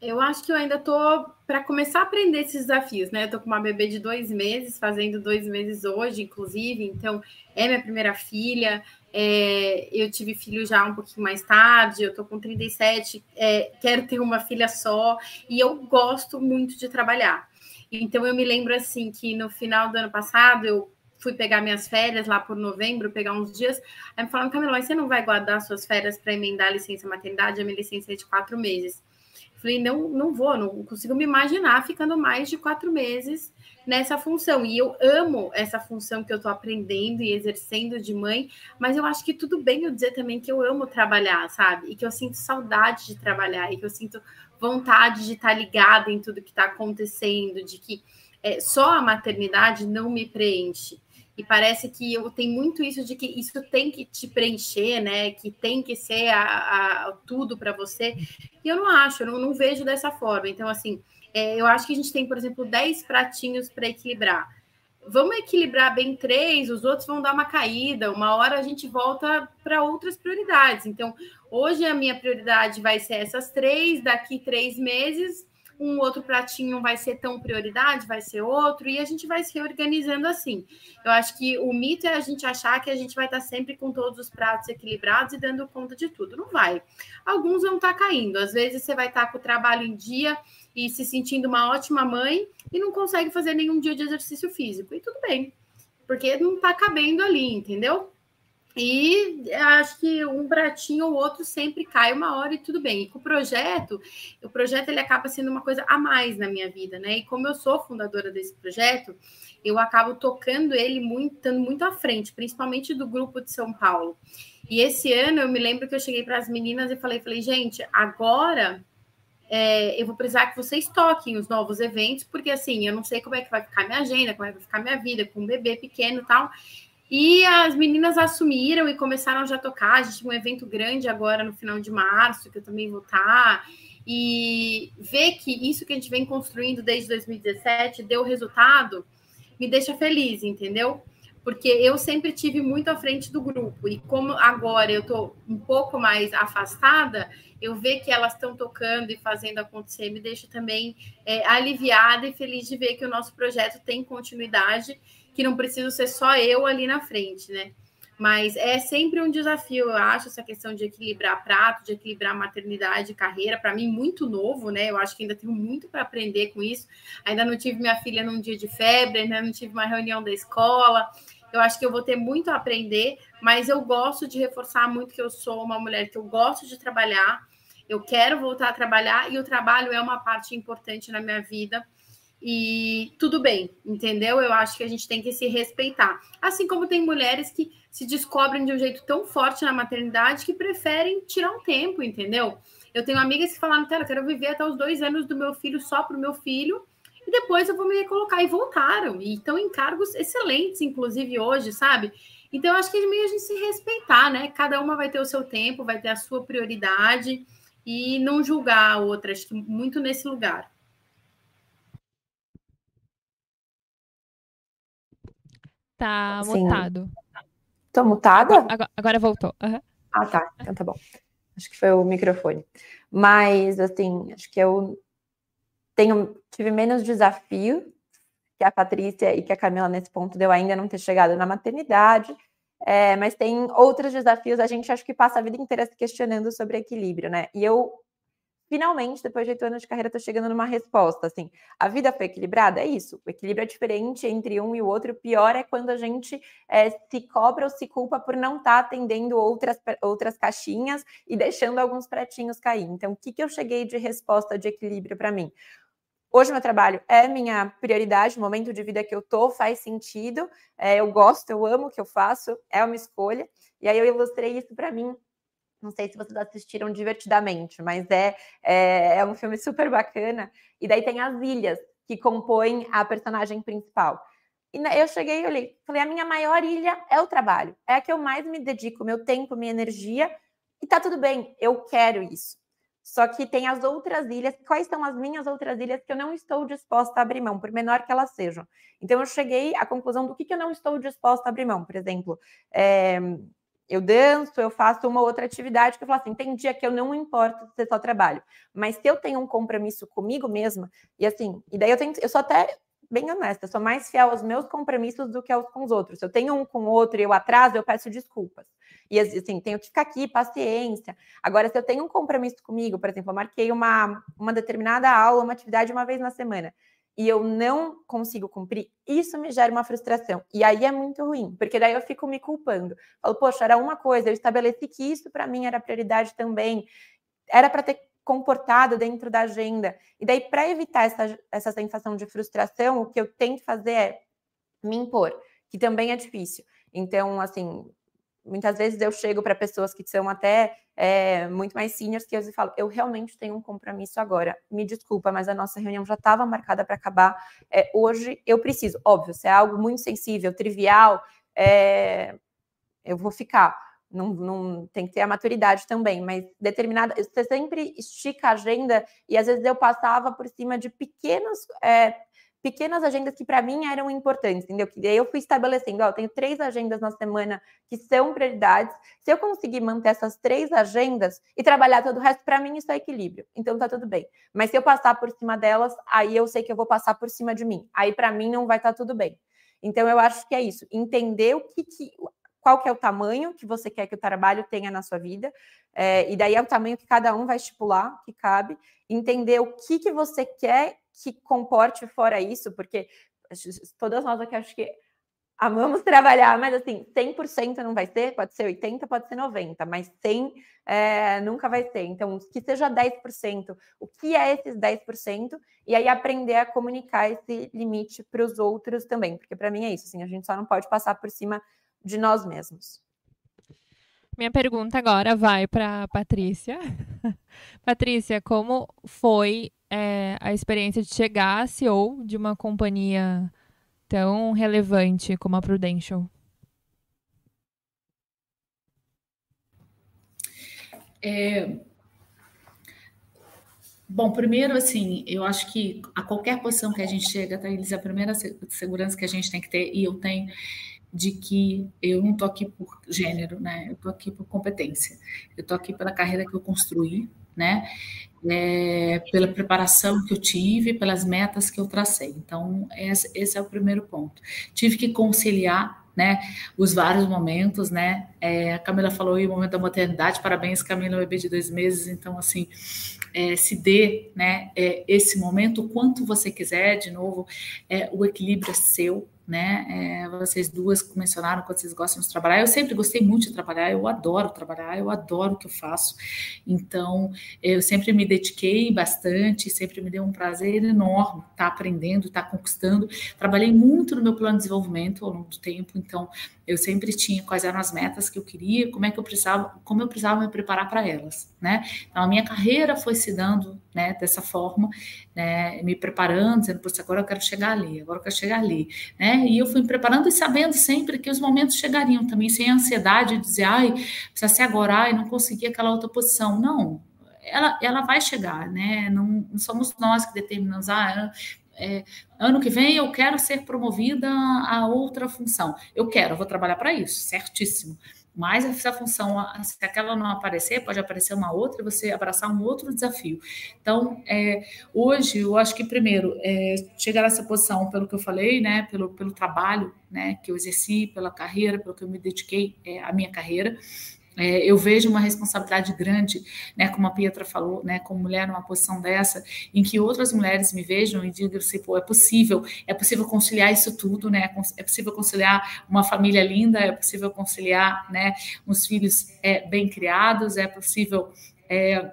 Eu acho que eu ainda tô para começar a aprender esses desafios, né? Eu tô com uma bebê de dois meses, fazendo dois meses hoje, inclusive, então é minha primeira filha. É, eu tive filho já um pouquinho mais tarde, eu tô com 37, é, quero ter uma filha só, e eu gosto muito de trabalhar. Então eu me lembro assim que no final do ano passado eu fui pegar minhas férias lá por novembro, pegar uns dias. Aí me falaram, Camila, você não vai guardar suas férias para emendar a licença maternidade? A minha licença é de quatro meses. Falei, não, não vou, não consigo me imaginar ficando mais de quatro meses nessa função. E eu amo essa função que eu estou aprendendo e exercendo de mãe, mas eu acho que tudo bem eu dizer também que eu amo trabalhar, sabe? E que eu sinto saudade de trabalhar, e que eu sinto vontade de estar ligada em tudo que está acontecendo, de que é, só a maternidade não me preenche. E parece que tenho muito isso de que isso tem que te preencher, né? Que tem que ser a, a tudo para você. E eu não acho, eu não, não vejo dessa forma. Então, assim, é, eu acho que a gente tem, por exemplo, 10 pratinhos para equilibrar. Vamos equilibrar bem três, os outros vão dar uma caída. Uma hora a gente volta para outras prioridades. Então, hoje a minha prioridade vai ser essas três, daqui três meses um outro pratinho vai ser tão prioridade, vai ser outro, e a gente vai se reorganizando assim. Eu acho que o mito é a gente achar que a gente vai estar sempre com todos os pratos equilibrados e dando conta de tudo. Não vai. Alguns vão estar caindo. Às vezes você vai estar com o trabalho em dia e se sentindo uma ótima mãe e não consegue fazer nenhum dia de exercício físico. E tudo bem, porque não está cabendo ali, entendeu? E acho que um pratinho ou outro sempre cai uma hora e tudo bem. E com o projeto, o projeto ele acaba sendo uma coisa a mais na minha vida, né? E como eu sou fundadora desse projeto, eu acabo tocando ele muito, estando muito à frente, principalmente do grupo de São Paulo. E esse ano eu me lembro que eu cheguei para as meninas e falei, falei, gente, agora é, eu vou precisar que vocês toquem os novos eventos, porque assim, eu não sei como é que vai ficar minha agenda, como é que vai ficar minha vida com um bebê pequeno e tal. E as meninas assumiram e começaram já a tocar. A gente tinha um evento grande agora no final de março, que eu também vou estar. E ver que isso que a gente vem construindo desde 2017 deu resultado, me deixa feliz, entendeu? Porque eu sempre tive muito à frente do grupo. E como agora eu estou um pouco mais afastada, eu ver que elas estão tocando e fazendo acontecer me deixa também é, aliviada e feliz de ver que o nosso projeto tem continuidade que não preciso ser só eu ali na frente, né? Mas é sempre um desafio, eu acho, essa questão de equilibrar prato, de equilibrar maternidade e carreira, para mim, muito novo, né? Eu acho que ainda tenho muito para aprender com isso. Ainda não tive minha filha num dia de febre, ainda não tive uma reunião da escola. Eu acho que eu vou ter muito a aprender, mas eu gosto de reforçar muito que eu sou uma mulher que eu gosto de trabalhar, eu quero voltar a trabalhar e o trabalho é uma parte importante na minha vida e tudo bem, entendeu? Eu acho que a gente tem que se respeitar. Assim como tem mulheres que se descobrem de um jeito tão forte na maternidade que preferem tirar um tempo, entendeu? Eu tenho amigas que falaram, eu quero viver até os dois anos do meu filho só para o meu filho, e depois eu vou me recolocar. E voltaram, e estão em cargos excelentes, inclusive hoje, sabe? Então, eu acho que é meio a gente se respeitar, né? Cada uma vai ter o seu tempo, vai ter a sua prioridade, e não julgar a outra, acho que muito nesse lugar. Tá mutado. Tô mutada? Agora, agora voltou. Uhum. Ah, tá. Então tá bom. Acho que foi o microfone. Mas, assim, acho que eu tenho, tive menos desafio que a Patrícia e que a Camila nesse ponto deu ainda não ter chegado na maternidade. É, mas tem outros desafios, a gente acho que passa a vida inteira se questionando sobre equilíbrio, né? E eu finalmente, depois de oito anos de carreira, estou chegando numa resposta. Assim, a vida foi equilibrada? É isso. O equilíbrio é diferente entre um e o outro. O pior é quando a gente é, se cobra ou se culpa por não estar tá atendendo outras, outras caixinhas e deixando alguns pratinhos cair. Então, o que, que eu cheguei de resposta de equilíbrio para mim? Hoje meu trabalho é minha prioridade, o momento de vida que eu tô faz sentido, é, eu gosto, eu amo o que eu faço, é uma escolha. E aí eu ilustrei isso para mim não sei se vocês assistiram divertidamente, mas é, é, é um filme super bacana. E daí tem as ilhas que compõem a personagem principal. E eu cheguei e olhei, falei: a minha maior ilha é o trabalho, é a que eu mais me dedico, meu tempo, minha energia, e tá tudo bem, eu quero isso. Só que tem as outras ilhas, quais são as minhas outras ilhas que eu não estou disposta a abrir mão, por menor que elas sejam. Então eu cheguei à conclusão do que, que eu não estou disposta a abrir mão. Por exemplo, é, eu danço, eu faço uma outra atividade que eu falo assim, tem dia que eu não importo ser só trabalho, mas se eu tenho um compromisso comigo mesma, e assim, e daí eu tenho, eu sou até bem honesta, sou mais fiel aos meus compromissos do que aos com os outros. Se eu tenho um com o outro e eu atraso, eu peço desculpas. E assim, tenho que ficar aqui, paciência. Agora, se eu tenho um compromisso comigo, por exemplo, eu marquei uma, uma determinada aula, uma atividade uma vez na semana e eu não consigo cumprir, isso me gera uma frustração. E aí é muito ruim, porque daí eu fico me culpando. Falo, poxa, era uma coisa, eu estabeleci que isso para mim era prioridade também, era para ter comportado dentro da agenda. E daí, para evitar essa, essa sensação de frustração, o que eu tento fazer é me impor, que também é difícil. Então, assim, muitas vezes eu chego para pessoas que são até é, muito mais seniors que eu falo, eu realmente tenho um compromisso agora. Me desculpa, mas a nossa reunião já estava marcada para acabar. É, hoje eu preciso, óbvio, se é algo muito sensível, trivial, é, eu vou ficar. Não, não tem que ter a maturidade também, mas determinada. Você sempre estica a agenda e às vezes eu passava por cima de pequenos é, pequenas agendas que para mim eram importantes, entendeu? Que daí eu fui estabelecendo, ó, tenho três agendas na semana que são prioridades. Se eu conseguir manter essas três agendas e trabalhar todo o resto, para mim isso é equilíbrio. Então tá tudo bem. Mas se eu passar por cima delas, aí eu sei que eu vou passar por cima de mim. Aí para mim não vai estar tá tudo bem. Então eu acho que é isso, entender o que, que qual que é o tamanho que você quer que o trabalho tenha na sua vida, é, e daí é o tamanho que cada um vai estipular, que cabe, entender o que, que você quer que comporte fora isso, porque todas nós aqui acho que amamos trabalhar, mas assim, 100% não vai ser, pode ser 80%, pode ser 90%, mas 100% é, nunca vai ser. Então, que seja 10%, o que é esses 10%? E aí aprender a comunicar esse limite para os outros também, porque para mim é isso, assim, a gente só não pode passar por cima de nós mesmos. Minha pergunta agora vai para Patrícia. Patrícia, como foi é, a experiência de chegar a CEO de uma companhia tão relevante como a Prudential? É... Bom, primeiro, assim, eu acho que a qualquer posição que a gente chega, Thaís, a primeira segurança que a gente tem que ter, e eu tenho, de que eu não estou aqui por gênero, né? Eu estou aqui por competência. Eu estou aqui pela carreira que eu construí, né? É, pela preparação que eu tive, pelas metas que eu tracei. Então, esse, esse é o primeiro ponto. Tive que conciliar né, os vários momentos, né, é, a Camila falou aí o momento da maternidade, parabéns Camila, o bebê de dois meses, então assim, é, se dê, né, é, esse momento, o quanto você quiser, de novo, é, o equilíbrio é seu, né? É, vocês duas mencionaram quando vocês gostam de trabalhar. Eu sempre gostei muito de trabalhar, eu adoro trabalhar, eu adoro o que eu faço. Então, eu sempre me dediquei bastante, sempre me deu um prazer enorme estar tá aprendendo, estar tá conquistando. Trabalhei muito no meu plano de desenvolvimento ao longo do tempo, então eu sempre tinha quais eram as metas que eu queria, como é que eu precisava, como eu precisava me preparar para elas, né? Então a minha carreira foi se dando, né, dessa forma, né, me preparando, dizendo, poxa, agora eu quero chegar ali, agora eu quero chegar ali, né? E eu fui me preparando e sabendo sempre que os momentos chegariam também, sem ansiedade de dizer, ai, precisa ser agora, ai, não consegui aquela outra posição. Não, ela, ela vai chegar, né? Não, não somos nós que determinamos, ah, é, ano que vem eu quero ser promovida a outra função. Eu quero, eu vou trabalhar para isso, certíssimo. Mas essa função, se aquela não aparecer, pode aparecer uma outra e você abraçar um outro desafio. Então, é, hoje, eu acho que, primeiro, é, chegar nessa posição, pelo que eu falei, né, pelo, pelo trabalho né, que eu exerci, pela carreira, pelo que eu me dediquei é, à minha carreira, é, eu vejo uma responsabilidade grande, né, como a Pietra falou, né, como mulher numa posição dessa, em que outras mulheres me vejam e digam assim, pô, é possível, é possível conciliar isso tudo, né, é possível conciliar uma família linda, é possível conciliar, né, uns filhos é, bem criados, é possível é,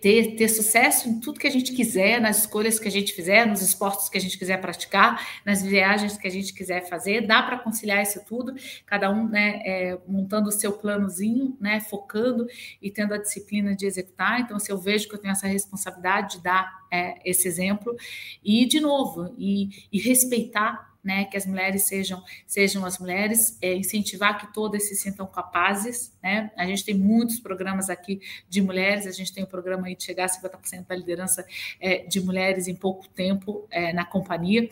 ter, ter sucesso em tudo que a gente quiser, nas escolhas que a gente fizer, nos esportes que a gente quiser praticar, nas viagens que a gente quiser fazer, dá para conciliar isso tudo, cada um né, é, montando o seu planozinho, né, focando e tendo a disciplina de executar. Então, se eu vejo que eu tenho essa responsabilidade de dar é, esse exemplo, e de novo, e, e respeitar né, que as mulheres sejam, sejam as mulheres, é, incentivar que todas se sintam capazes, né? A gente tem muitos programas aqui de mulheres, a gente tem o um programa aí de chegar a 50% da liderança é, de mulheres em pouco tempo é, na companhia.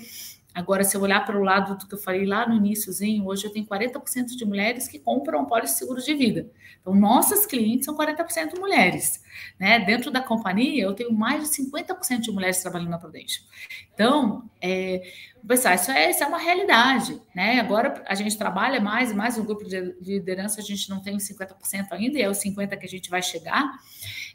Agora, se eu olhar para o lado do que eu falei lá no iníciozinho, hoje eu tenho 40% de mulheres que compram pólice seguro de vida. Então, nossas clientes são 40% mulheres. Né? Dentro da companhia, eu tenho mais de 50% de mulheres trabalhando na Prudential. Então, é, pensar, isso é, isso é uma realidade. Né? Agora, a gente trabalha mais e mais no grupo de liderança, a gente não tem 50% ainda, e é os 50% que a gente vai chegar.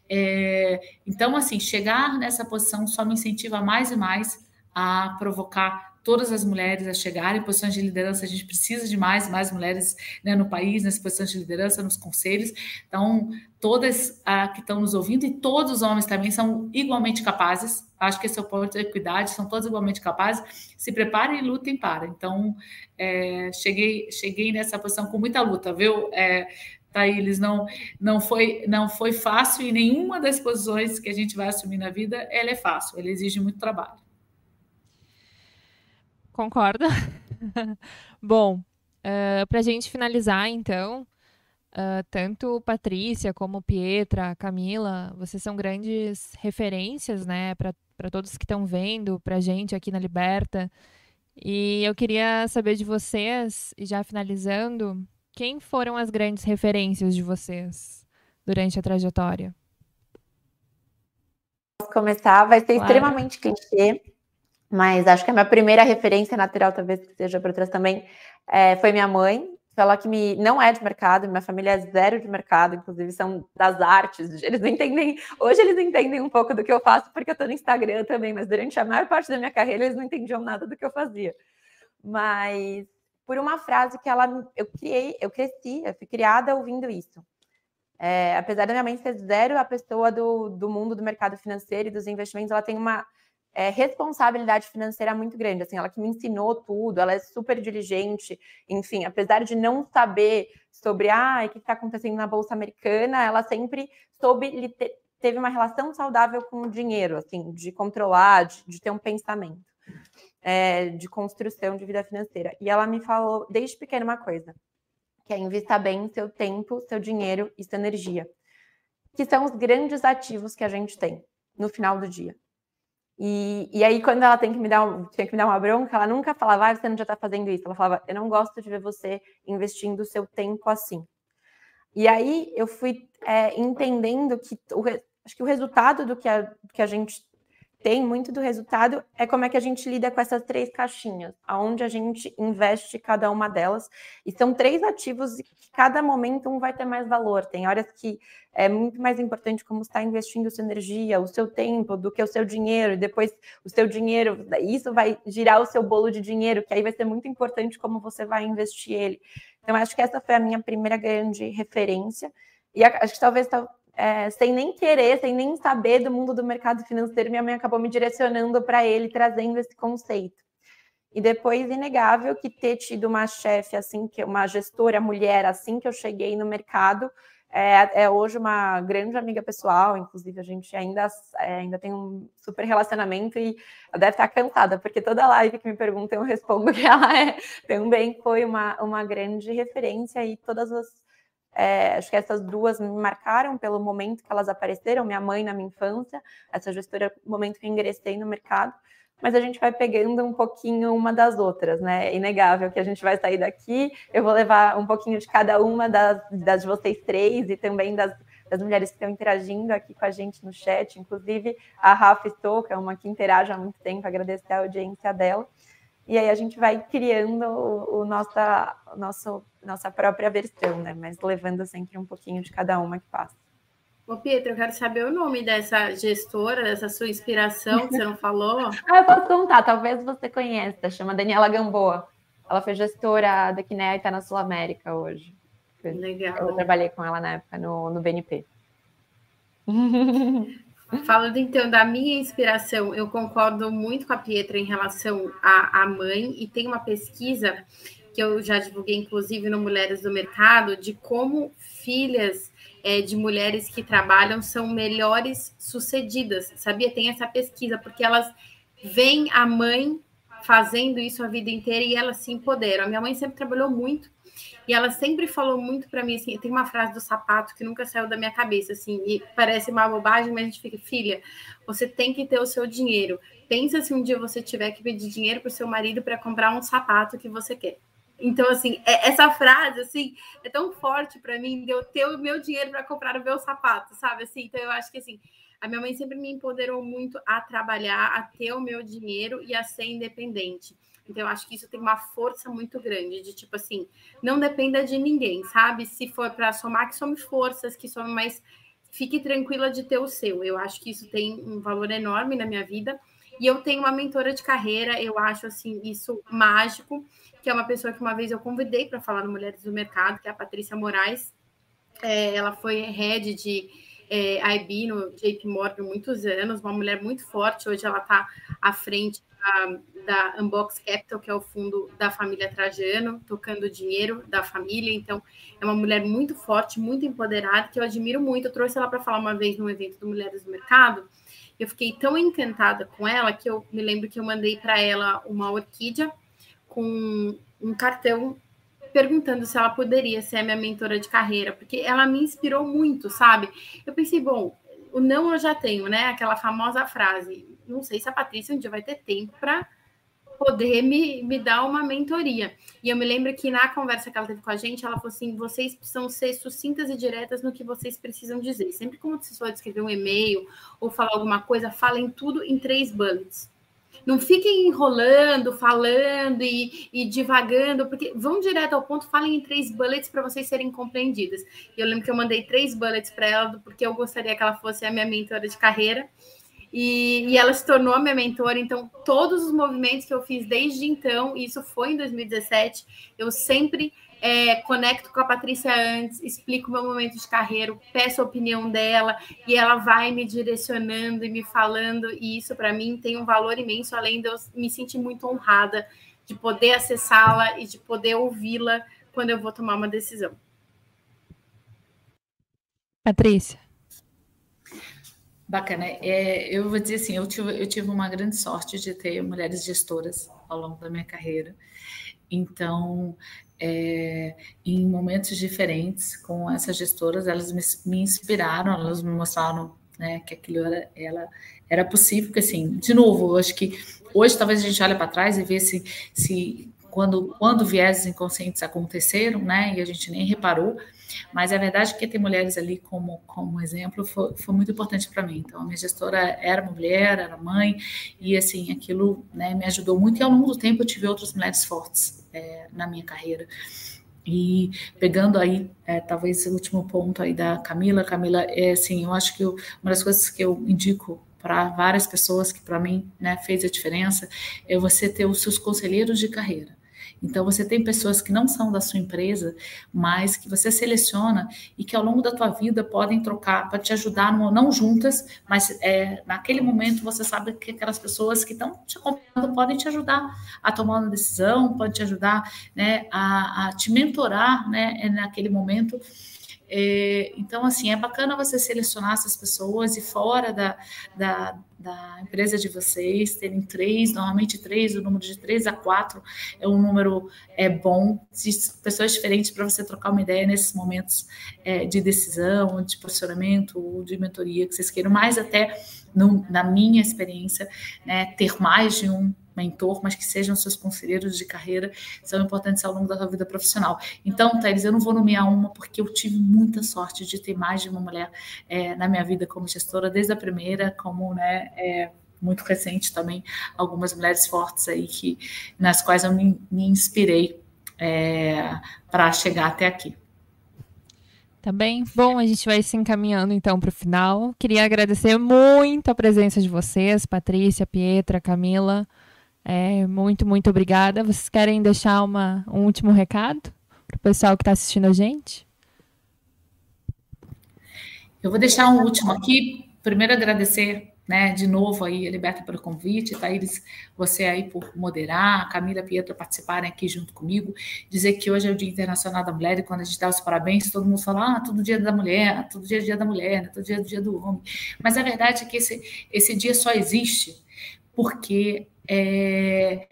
É, então, assim, chegar nessa posição só me incentiva mais e mais a provocar todas as mulheres a chegarem em posições de liderança. A gente precisa de mais mais mulheres né, no país, nessas posições de liderança, nos conselhos. Então, todas ah, que estão nos ouvindo e todos os homens também são igualmente capazes. Acho que esse é o ponto da equidade, são todos igualmente capazes. Se preparem e lutem para. Então, é, cheguei, cheguei nessa posição com muita luta, viu? É, Thaílis, não, não, foi, não foi fácil e nenhuma das posições que a gente vai assumir na vida, ela é fácil, ela exige muito trabalho. Concordo. Bom, uh, eh, para a gente finalizar, então, uh, tanto Patrícia como Pietra, Camila, vocês são grandes referências, né, para todos que estão vendo, para a gente aqui na Liberta. E eu queria saber de vocês, e já finalizando, quem foram as grandes referências de vocês durante a trajetória? Começar, vai ser claro. extremamente clichê, mas acho que a minha primeira referência natural, talvez que seja para trás também, é, foi minha mãe. Ela que me não é de mercado, minha família é zero de mercado, inclusive são das artes. Eles não entendem, hoje eles entendem um pouco do que eu faço, porque eu estou no Instagram também, mas durante a maior parte da minha carreira eles não entendiam nada do que eu fazia. Mas por uma frase que ela eu criei, eu cresci, eu fui criada ouvindo isso. É, apesar da minha mãe ser zero a pessoa do, do mundo do mercado financeiro e dos investimentos, ela tem uma é, responsabilidade financeira muito grande. Assim, ela que me ensinou tudo, ela é super diligente, enfim, apesar de não saber sobre ah, o que está acontecendo na Bolsa Americana, ela sempre soube, teve uma relação saudável com o dinheiro, assim, de controlar, de, de ter um pensamento é, de construção de vida financeira. E ela me falou desde pequena uma coisa, que é investir bem seu tempo, seu dinheiro e sua energia, que são os grandes ativos que a gente tem no final do dia. E, e aí, quando ela tem que me dar, tinha que me dar uma bronca, ela nunca falava, ah, você não já está fazendo isso. Ela falava, eu não gosto de ver você investindo o seu tempo assim. E aí eu fui é, entendendo que o, acho que o resultado do que a, do que a gente tem muito do resultado é como é que a gente lida com essas três caixinhas, aonde a gente investe cada uma delas. E são três ativos que cada momento um vai ter mais valor. Tem horas que é muito mais importante como está investindo sua energia, o seu tempo, do que o seu dinheiro. E depois o seu dinheiro, isso vai girar o seu bolo de dinheiro, que aí vai ser muito importante como você vai investir ele. Então, acho que essa foi a minha primeira grande referência. E acho que talvez é, sem nem querer, sem nem saber do mundo do mercado financeiro, minha mãe acabou me direcionando para ele, trazendo esse conceito. E depois, inegável que ter tido uma chefe assim, que uma gestora mulher assim que eu cheguei no mercado, é, é, hoje uma grande amiga pessoal, inclusive a gente ainda, é, ainda tem um super relacionamento e deve estar cansada, porque toda live que me perguntam eu respondo que ela é, também foi uma, uma grande referência e todas as é, acho que essas duas me marcaram pelo momento que elas apareceram, minha mãe na minha infância, essa gestora, momento que eu ingressei no mercado, mas a gente vai pegando um pouquinho uma das outras, né? É inegável que a gente vai sair daqui, eu vou levar um pouquinho de cada uma das, das vocês três e também das, das mulheres que estão interagindo aqui com a gente no chat, inclusive a Rafa Stoker, uma que interage há muito tempo, agradecer a audiência dela. E aí a gente vai criando o, o nossa, o nosso, nossa própria versão, né? Mas levando sempre um pouquinho de cada uma que passa. Ô, Pietro, eu quero saber o nome dessa gestora, dessa sua inspiração que você não falou. ah, eu posso contar, talvez você conheça, chama Daniela Gamboa. Ela foi gestora da Kinea e está na Sul América hoje. Legal. Eu trabalhei com ela na época no, no BNP. Falando então da minha inspiração, eu concordo muito com a Pietra em relação à, à mãe, e tem uma pesquisa que eu já divulguei, inclusive, no Mulheres do Mercado, de como filhas é, de mulheres que trabalham são melhores sucedidas. Sabia? Tem essa pesquisa, porque elas veem a mãe fazendo isso a vida inteira e elas se empoderam. A minha mãe sempre trabalhou muito e ela sempre falou muito para mim assim, tem uma frase do sapato que nunca saiu da minha cabeça assim, e parece uma bobagem, mas a gente fica, filha, você tem que ter o seu dinheiro. Pensa se um dia você tiver que pedir dinheiro para o seu marido para comprar um sapato que você quer. Então, assim, é, essa frase, assim, é tão forte para mim de eu ter o meu dinheiro para comprar o meu sapato, sabe? Assim, então, eu acho que, assim, a minha mãe sempre me empoderou muito a trabalhar, a ter o meu dinheiro e a ser independente. Então, eu acho que isso tem uma força muito grande, de tipo assim, não dependa de ninguém, sabe? Se for para somar, que some forças, que some, mas fique tranquila de ter o seu. Eu acho que isso tem um valor enorme na minha vida. E eu tenho uma mentora de carreira, eu acho assim, isso mágico, que é uma pessoa que uma vez eu convidei para falar no Mulheres do Mercado, que é a Patrícia Moraes. É, ela foi head de é, IB no JP Morgan muitos anos, uma mulher muito forte. Hoje ela está à frente da, da Unbox Capital, que é o fundo da família Trajano, tocando o dinheiro da família. Então, é uma mulher muito forte, muito empoderada, que eu admiro muito. Eu trouxe ela para falar uma vez no evento do Mulheres do Mercado. Eu fiquei tão encantada com ela que eu me lembro que eu mandei para ela uma orquídea com um cartão perguntando se ela poderia ser a minha mentora de carreira, porque ela me inspirou muito, sabe? Eu pensei, bom, o não eu já tenho, né? Aquela famosa frase. Não sei se a Patrícia um dia vai ter tempo para poder me, me dar uma mentoria. E eu me lembro que na conversa que ela teve com a gente, ela falou assim: vocês precisam ser sucintas e diretas no que vocês precisam dizer. Sempre que vocês for escrever um e-mail ou falar alguma coisa, falem tudo em três bullets. Não fiquem enrolando, falando e, e divagando, porque vão direto ao ponto, falem em três bullets para vocês serem compreendidas. Eu lembro que eu mandei três bullets para ela, porque eu gostaria que ela fosse a minha mentora de carreira. E, e, ela se tornou minha mentora. Então, todos os movimentos que eu fiz desde então, isso foi em 2017, eu sempre é, conecto com a Patrícia antes, explico meu momento de carreira, peço a opinião dela e ela vai me direcionando e me falando. E isso, para mim, tem um valor imenso, além de eu me sentir muito honrada de poder acessá-la e de poder ouvi-la quando eu vou tomar uma decisão. Patrícia. Bacana. É, eu vou dizer assim, eu tive, eu tive uma grande sorte de ter mulheres gestoras ao longo da minha carreira. Então, é, em momentos diferentes com essas gestoras, elas me, me inspiraram, elas me mostraram né, que aquilo era, ela, era possível, porque assim, de novo, eu acho que hoje talvez a gente olhe para trás e vê se, se quando, quando vieses inconscientes aconteceram, né, e a gente nem reparou, mas a verdade é que ter mulheres ali como, como exemplo foi, foi muito importante para mim. Então, a minha gestora era mulher, era mãe, e assim, aquilo né, me ajudou muito. E ao longo do tempo eu tive outras mulheres fortes é, na minha carreira. E pegando aí, é, talvez o último ponto aí da Camila, Camila, é assim, eu acho que eu, uma das coisas que eu indico para várias pessoas que para mim né, fez a diferença é você ter os seus conselheiros de carreira. Então você tem pessoas que não são da sua empresa, mas que você seleciona e que ao longo da tua vida podem trocar para te ajudar, não juntas, mas é, naquele momento você sabe que aquelas pessoas que estão te acompanhando podem te ajudar a tomar uma decisão, podem te ajudar né, a, a te mentorar né, naquele momento. É, então, assim, é bacana você selecionar essas pessoas e fora da, da, da, empresa de vocês, terem três, normalmente três, o número de três a quatro é um número é, bom, pessoas diferentes para você trocar uma ideia nesses momentos é, de decisão, de posicionamento, de mentoria que vocês queiram, mais até no, na minha experiência, né, ter mais de um mentor, mas que sejam seus conselheiros de carreira, são importantes ao longo da sua vida profissional. Então, Thais, eu não vou nomear uma porque eu tive muita sorte de ter mais de uma mulher é, na minha vida como gestora, desde a primeira, como né, é, muito recente também, algumas mulheres fortes aí que, nas quais eu me, me inspirei é, para chegar até aqui. Tá bem? Bom, a gente vai se encaminhando então para o final. Queria agradecer muito a presença de vocês, Patrícia, Pietra, Camila. É, muito, muito obrigada. Vocês querem deixar uma, um último recado para o pessoal que está assistindo a gente? Eu vou deixar um último aqui. Primeiro, agradecer né, de novo aí Liberta pelo convite, Thaís, você aí por moderar, Camila Pietro participarem aqui junto comigo, dizer que hoje é o Dia Internacional da Mulher e quando a gente dá os parabéns, todo mundo fala, ah, todo dia da mulher, todo dia é dia da mulher, né, todo dia é dia do homem. Mas a verdade é que esse, esse dia só existe porque é,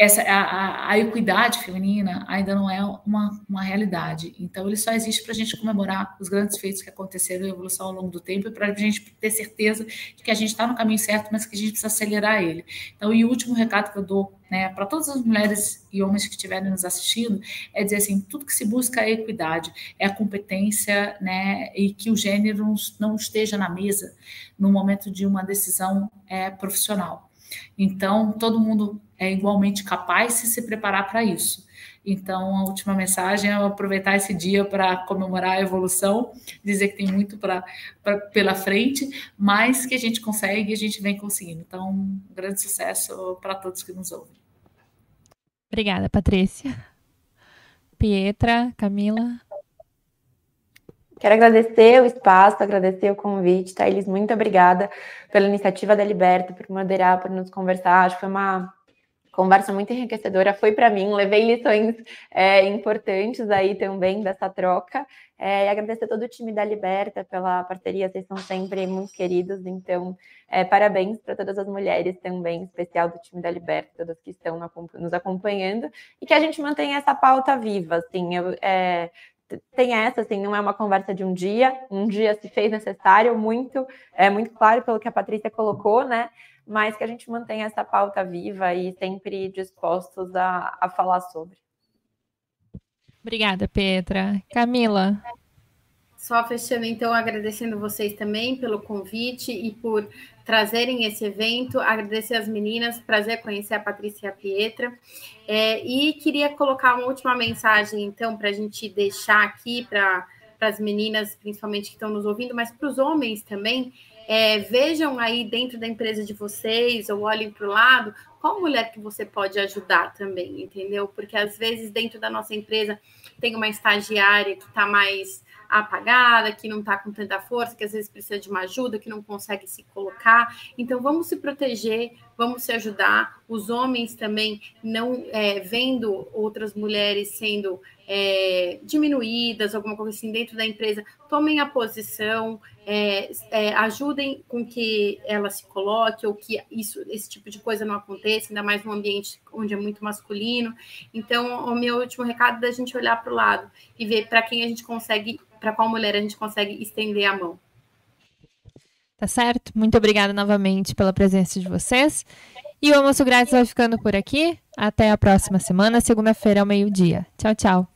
essa, a, a, equidade feminina ainda não é uma, uma realidade. Então, ele só existe para a gente comemorar os grandes feitos que aconteceram na evolução ao longo do tempo e para a gente ter certeza de que a gente está no caminho certo, mas que a gente precisa acelerar ele. Então, e o último recado que eu dou né, para todas as mulheres e homens que estiverem nos assistindo é dizer assim: tudo que se busca é a equidade, é a competência, né, e que o gênero não esteja na mesa no momento de uma decisão é, profissional. Então, todo mundo é igualmente capaz se se preparar para isso. Então, a última mensagem é aproveitar esse dia para comemorar a evolução, dizer que tem muito pra, pra, pela frente, mas que a gente consegue e a gente vem conseguindo. Então, um grande sucesso para todos que nos ouvem. Obrigada, Patrícia. Pietra, Camila. Quero agradecer o espaço, agradecer o convite, Thaís, muito obrigada pela iniciativa da Liberta, por moderar, por nos conversar. Acho que foi uma conversa muito enriquecedora, foi para mim, levei lições é, importantes aí também dessa troca. É, e agradecer todo o time da Liberta pela parceria, vocês são sempre muito queridos, então é, parabéns para todas as mulheres também, especial do time da Liberta, todas que estão nos acompanhando, e que a gente mantenha essa pauta viva, assim, eu, é, tem essa, assim, não é uma conversa de um dia, um dia se fez necessário, muito, é muito claro pelo que a Patrícia colocou, né? Mas que a gente mantenha essa pauta viva e sempre dispostos a, a falar sobre. Obrigada, Petra. Camila. Só fechando, então, agradecendo vocês também pelo convite e por trazerem esse evento. Agradecer as meninas, prazer conhecer a Patrícia e a Pietra. É, e queria colocar uma última mensagem, então, para a gente deixar aqui para as meninas, principalmente que estão nos ouvindo, mas para os homens também, é, vejam aí dentro da empresa de vocês, ou olhem para o lado, qual mulher que você pode ajudar também, entendeu? Porque às vezes dentro da nossa empresa tem uma estagiária que está mais apagada, que não está com tanta força, que às vezes precisa de uma ajuda, que não consegue se colocar. Então, vamos se proteger, vamos se ajudar. Os homens também não é, vendo outras mulheres sendo é, diminuídas, alguma coisa assim dentro da empresa, tomem a posição, é, é, ajudem com que ela se coloque ou que isso, esse tipo de coisa não aconteça, ainda mais num ambiente onde é muito masculino. Então, o meu último recado é da gente olhar para o lado e ver para quem a gente consegue, para qual mulher a gente consegue estender a mão. Tá certo? Muito obrigada novamente pela presença de vocês. E o almoço grátis vai ficando por aqui. Até a próxima semana, segunda-feira ao meio-dia. Tchau, tchau.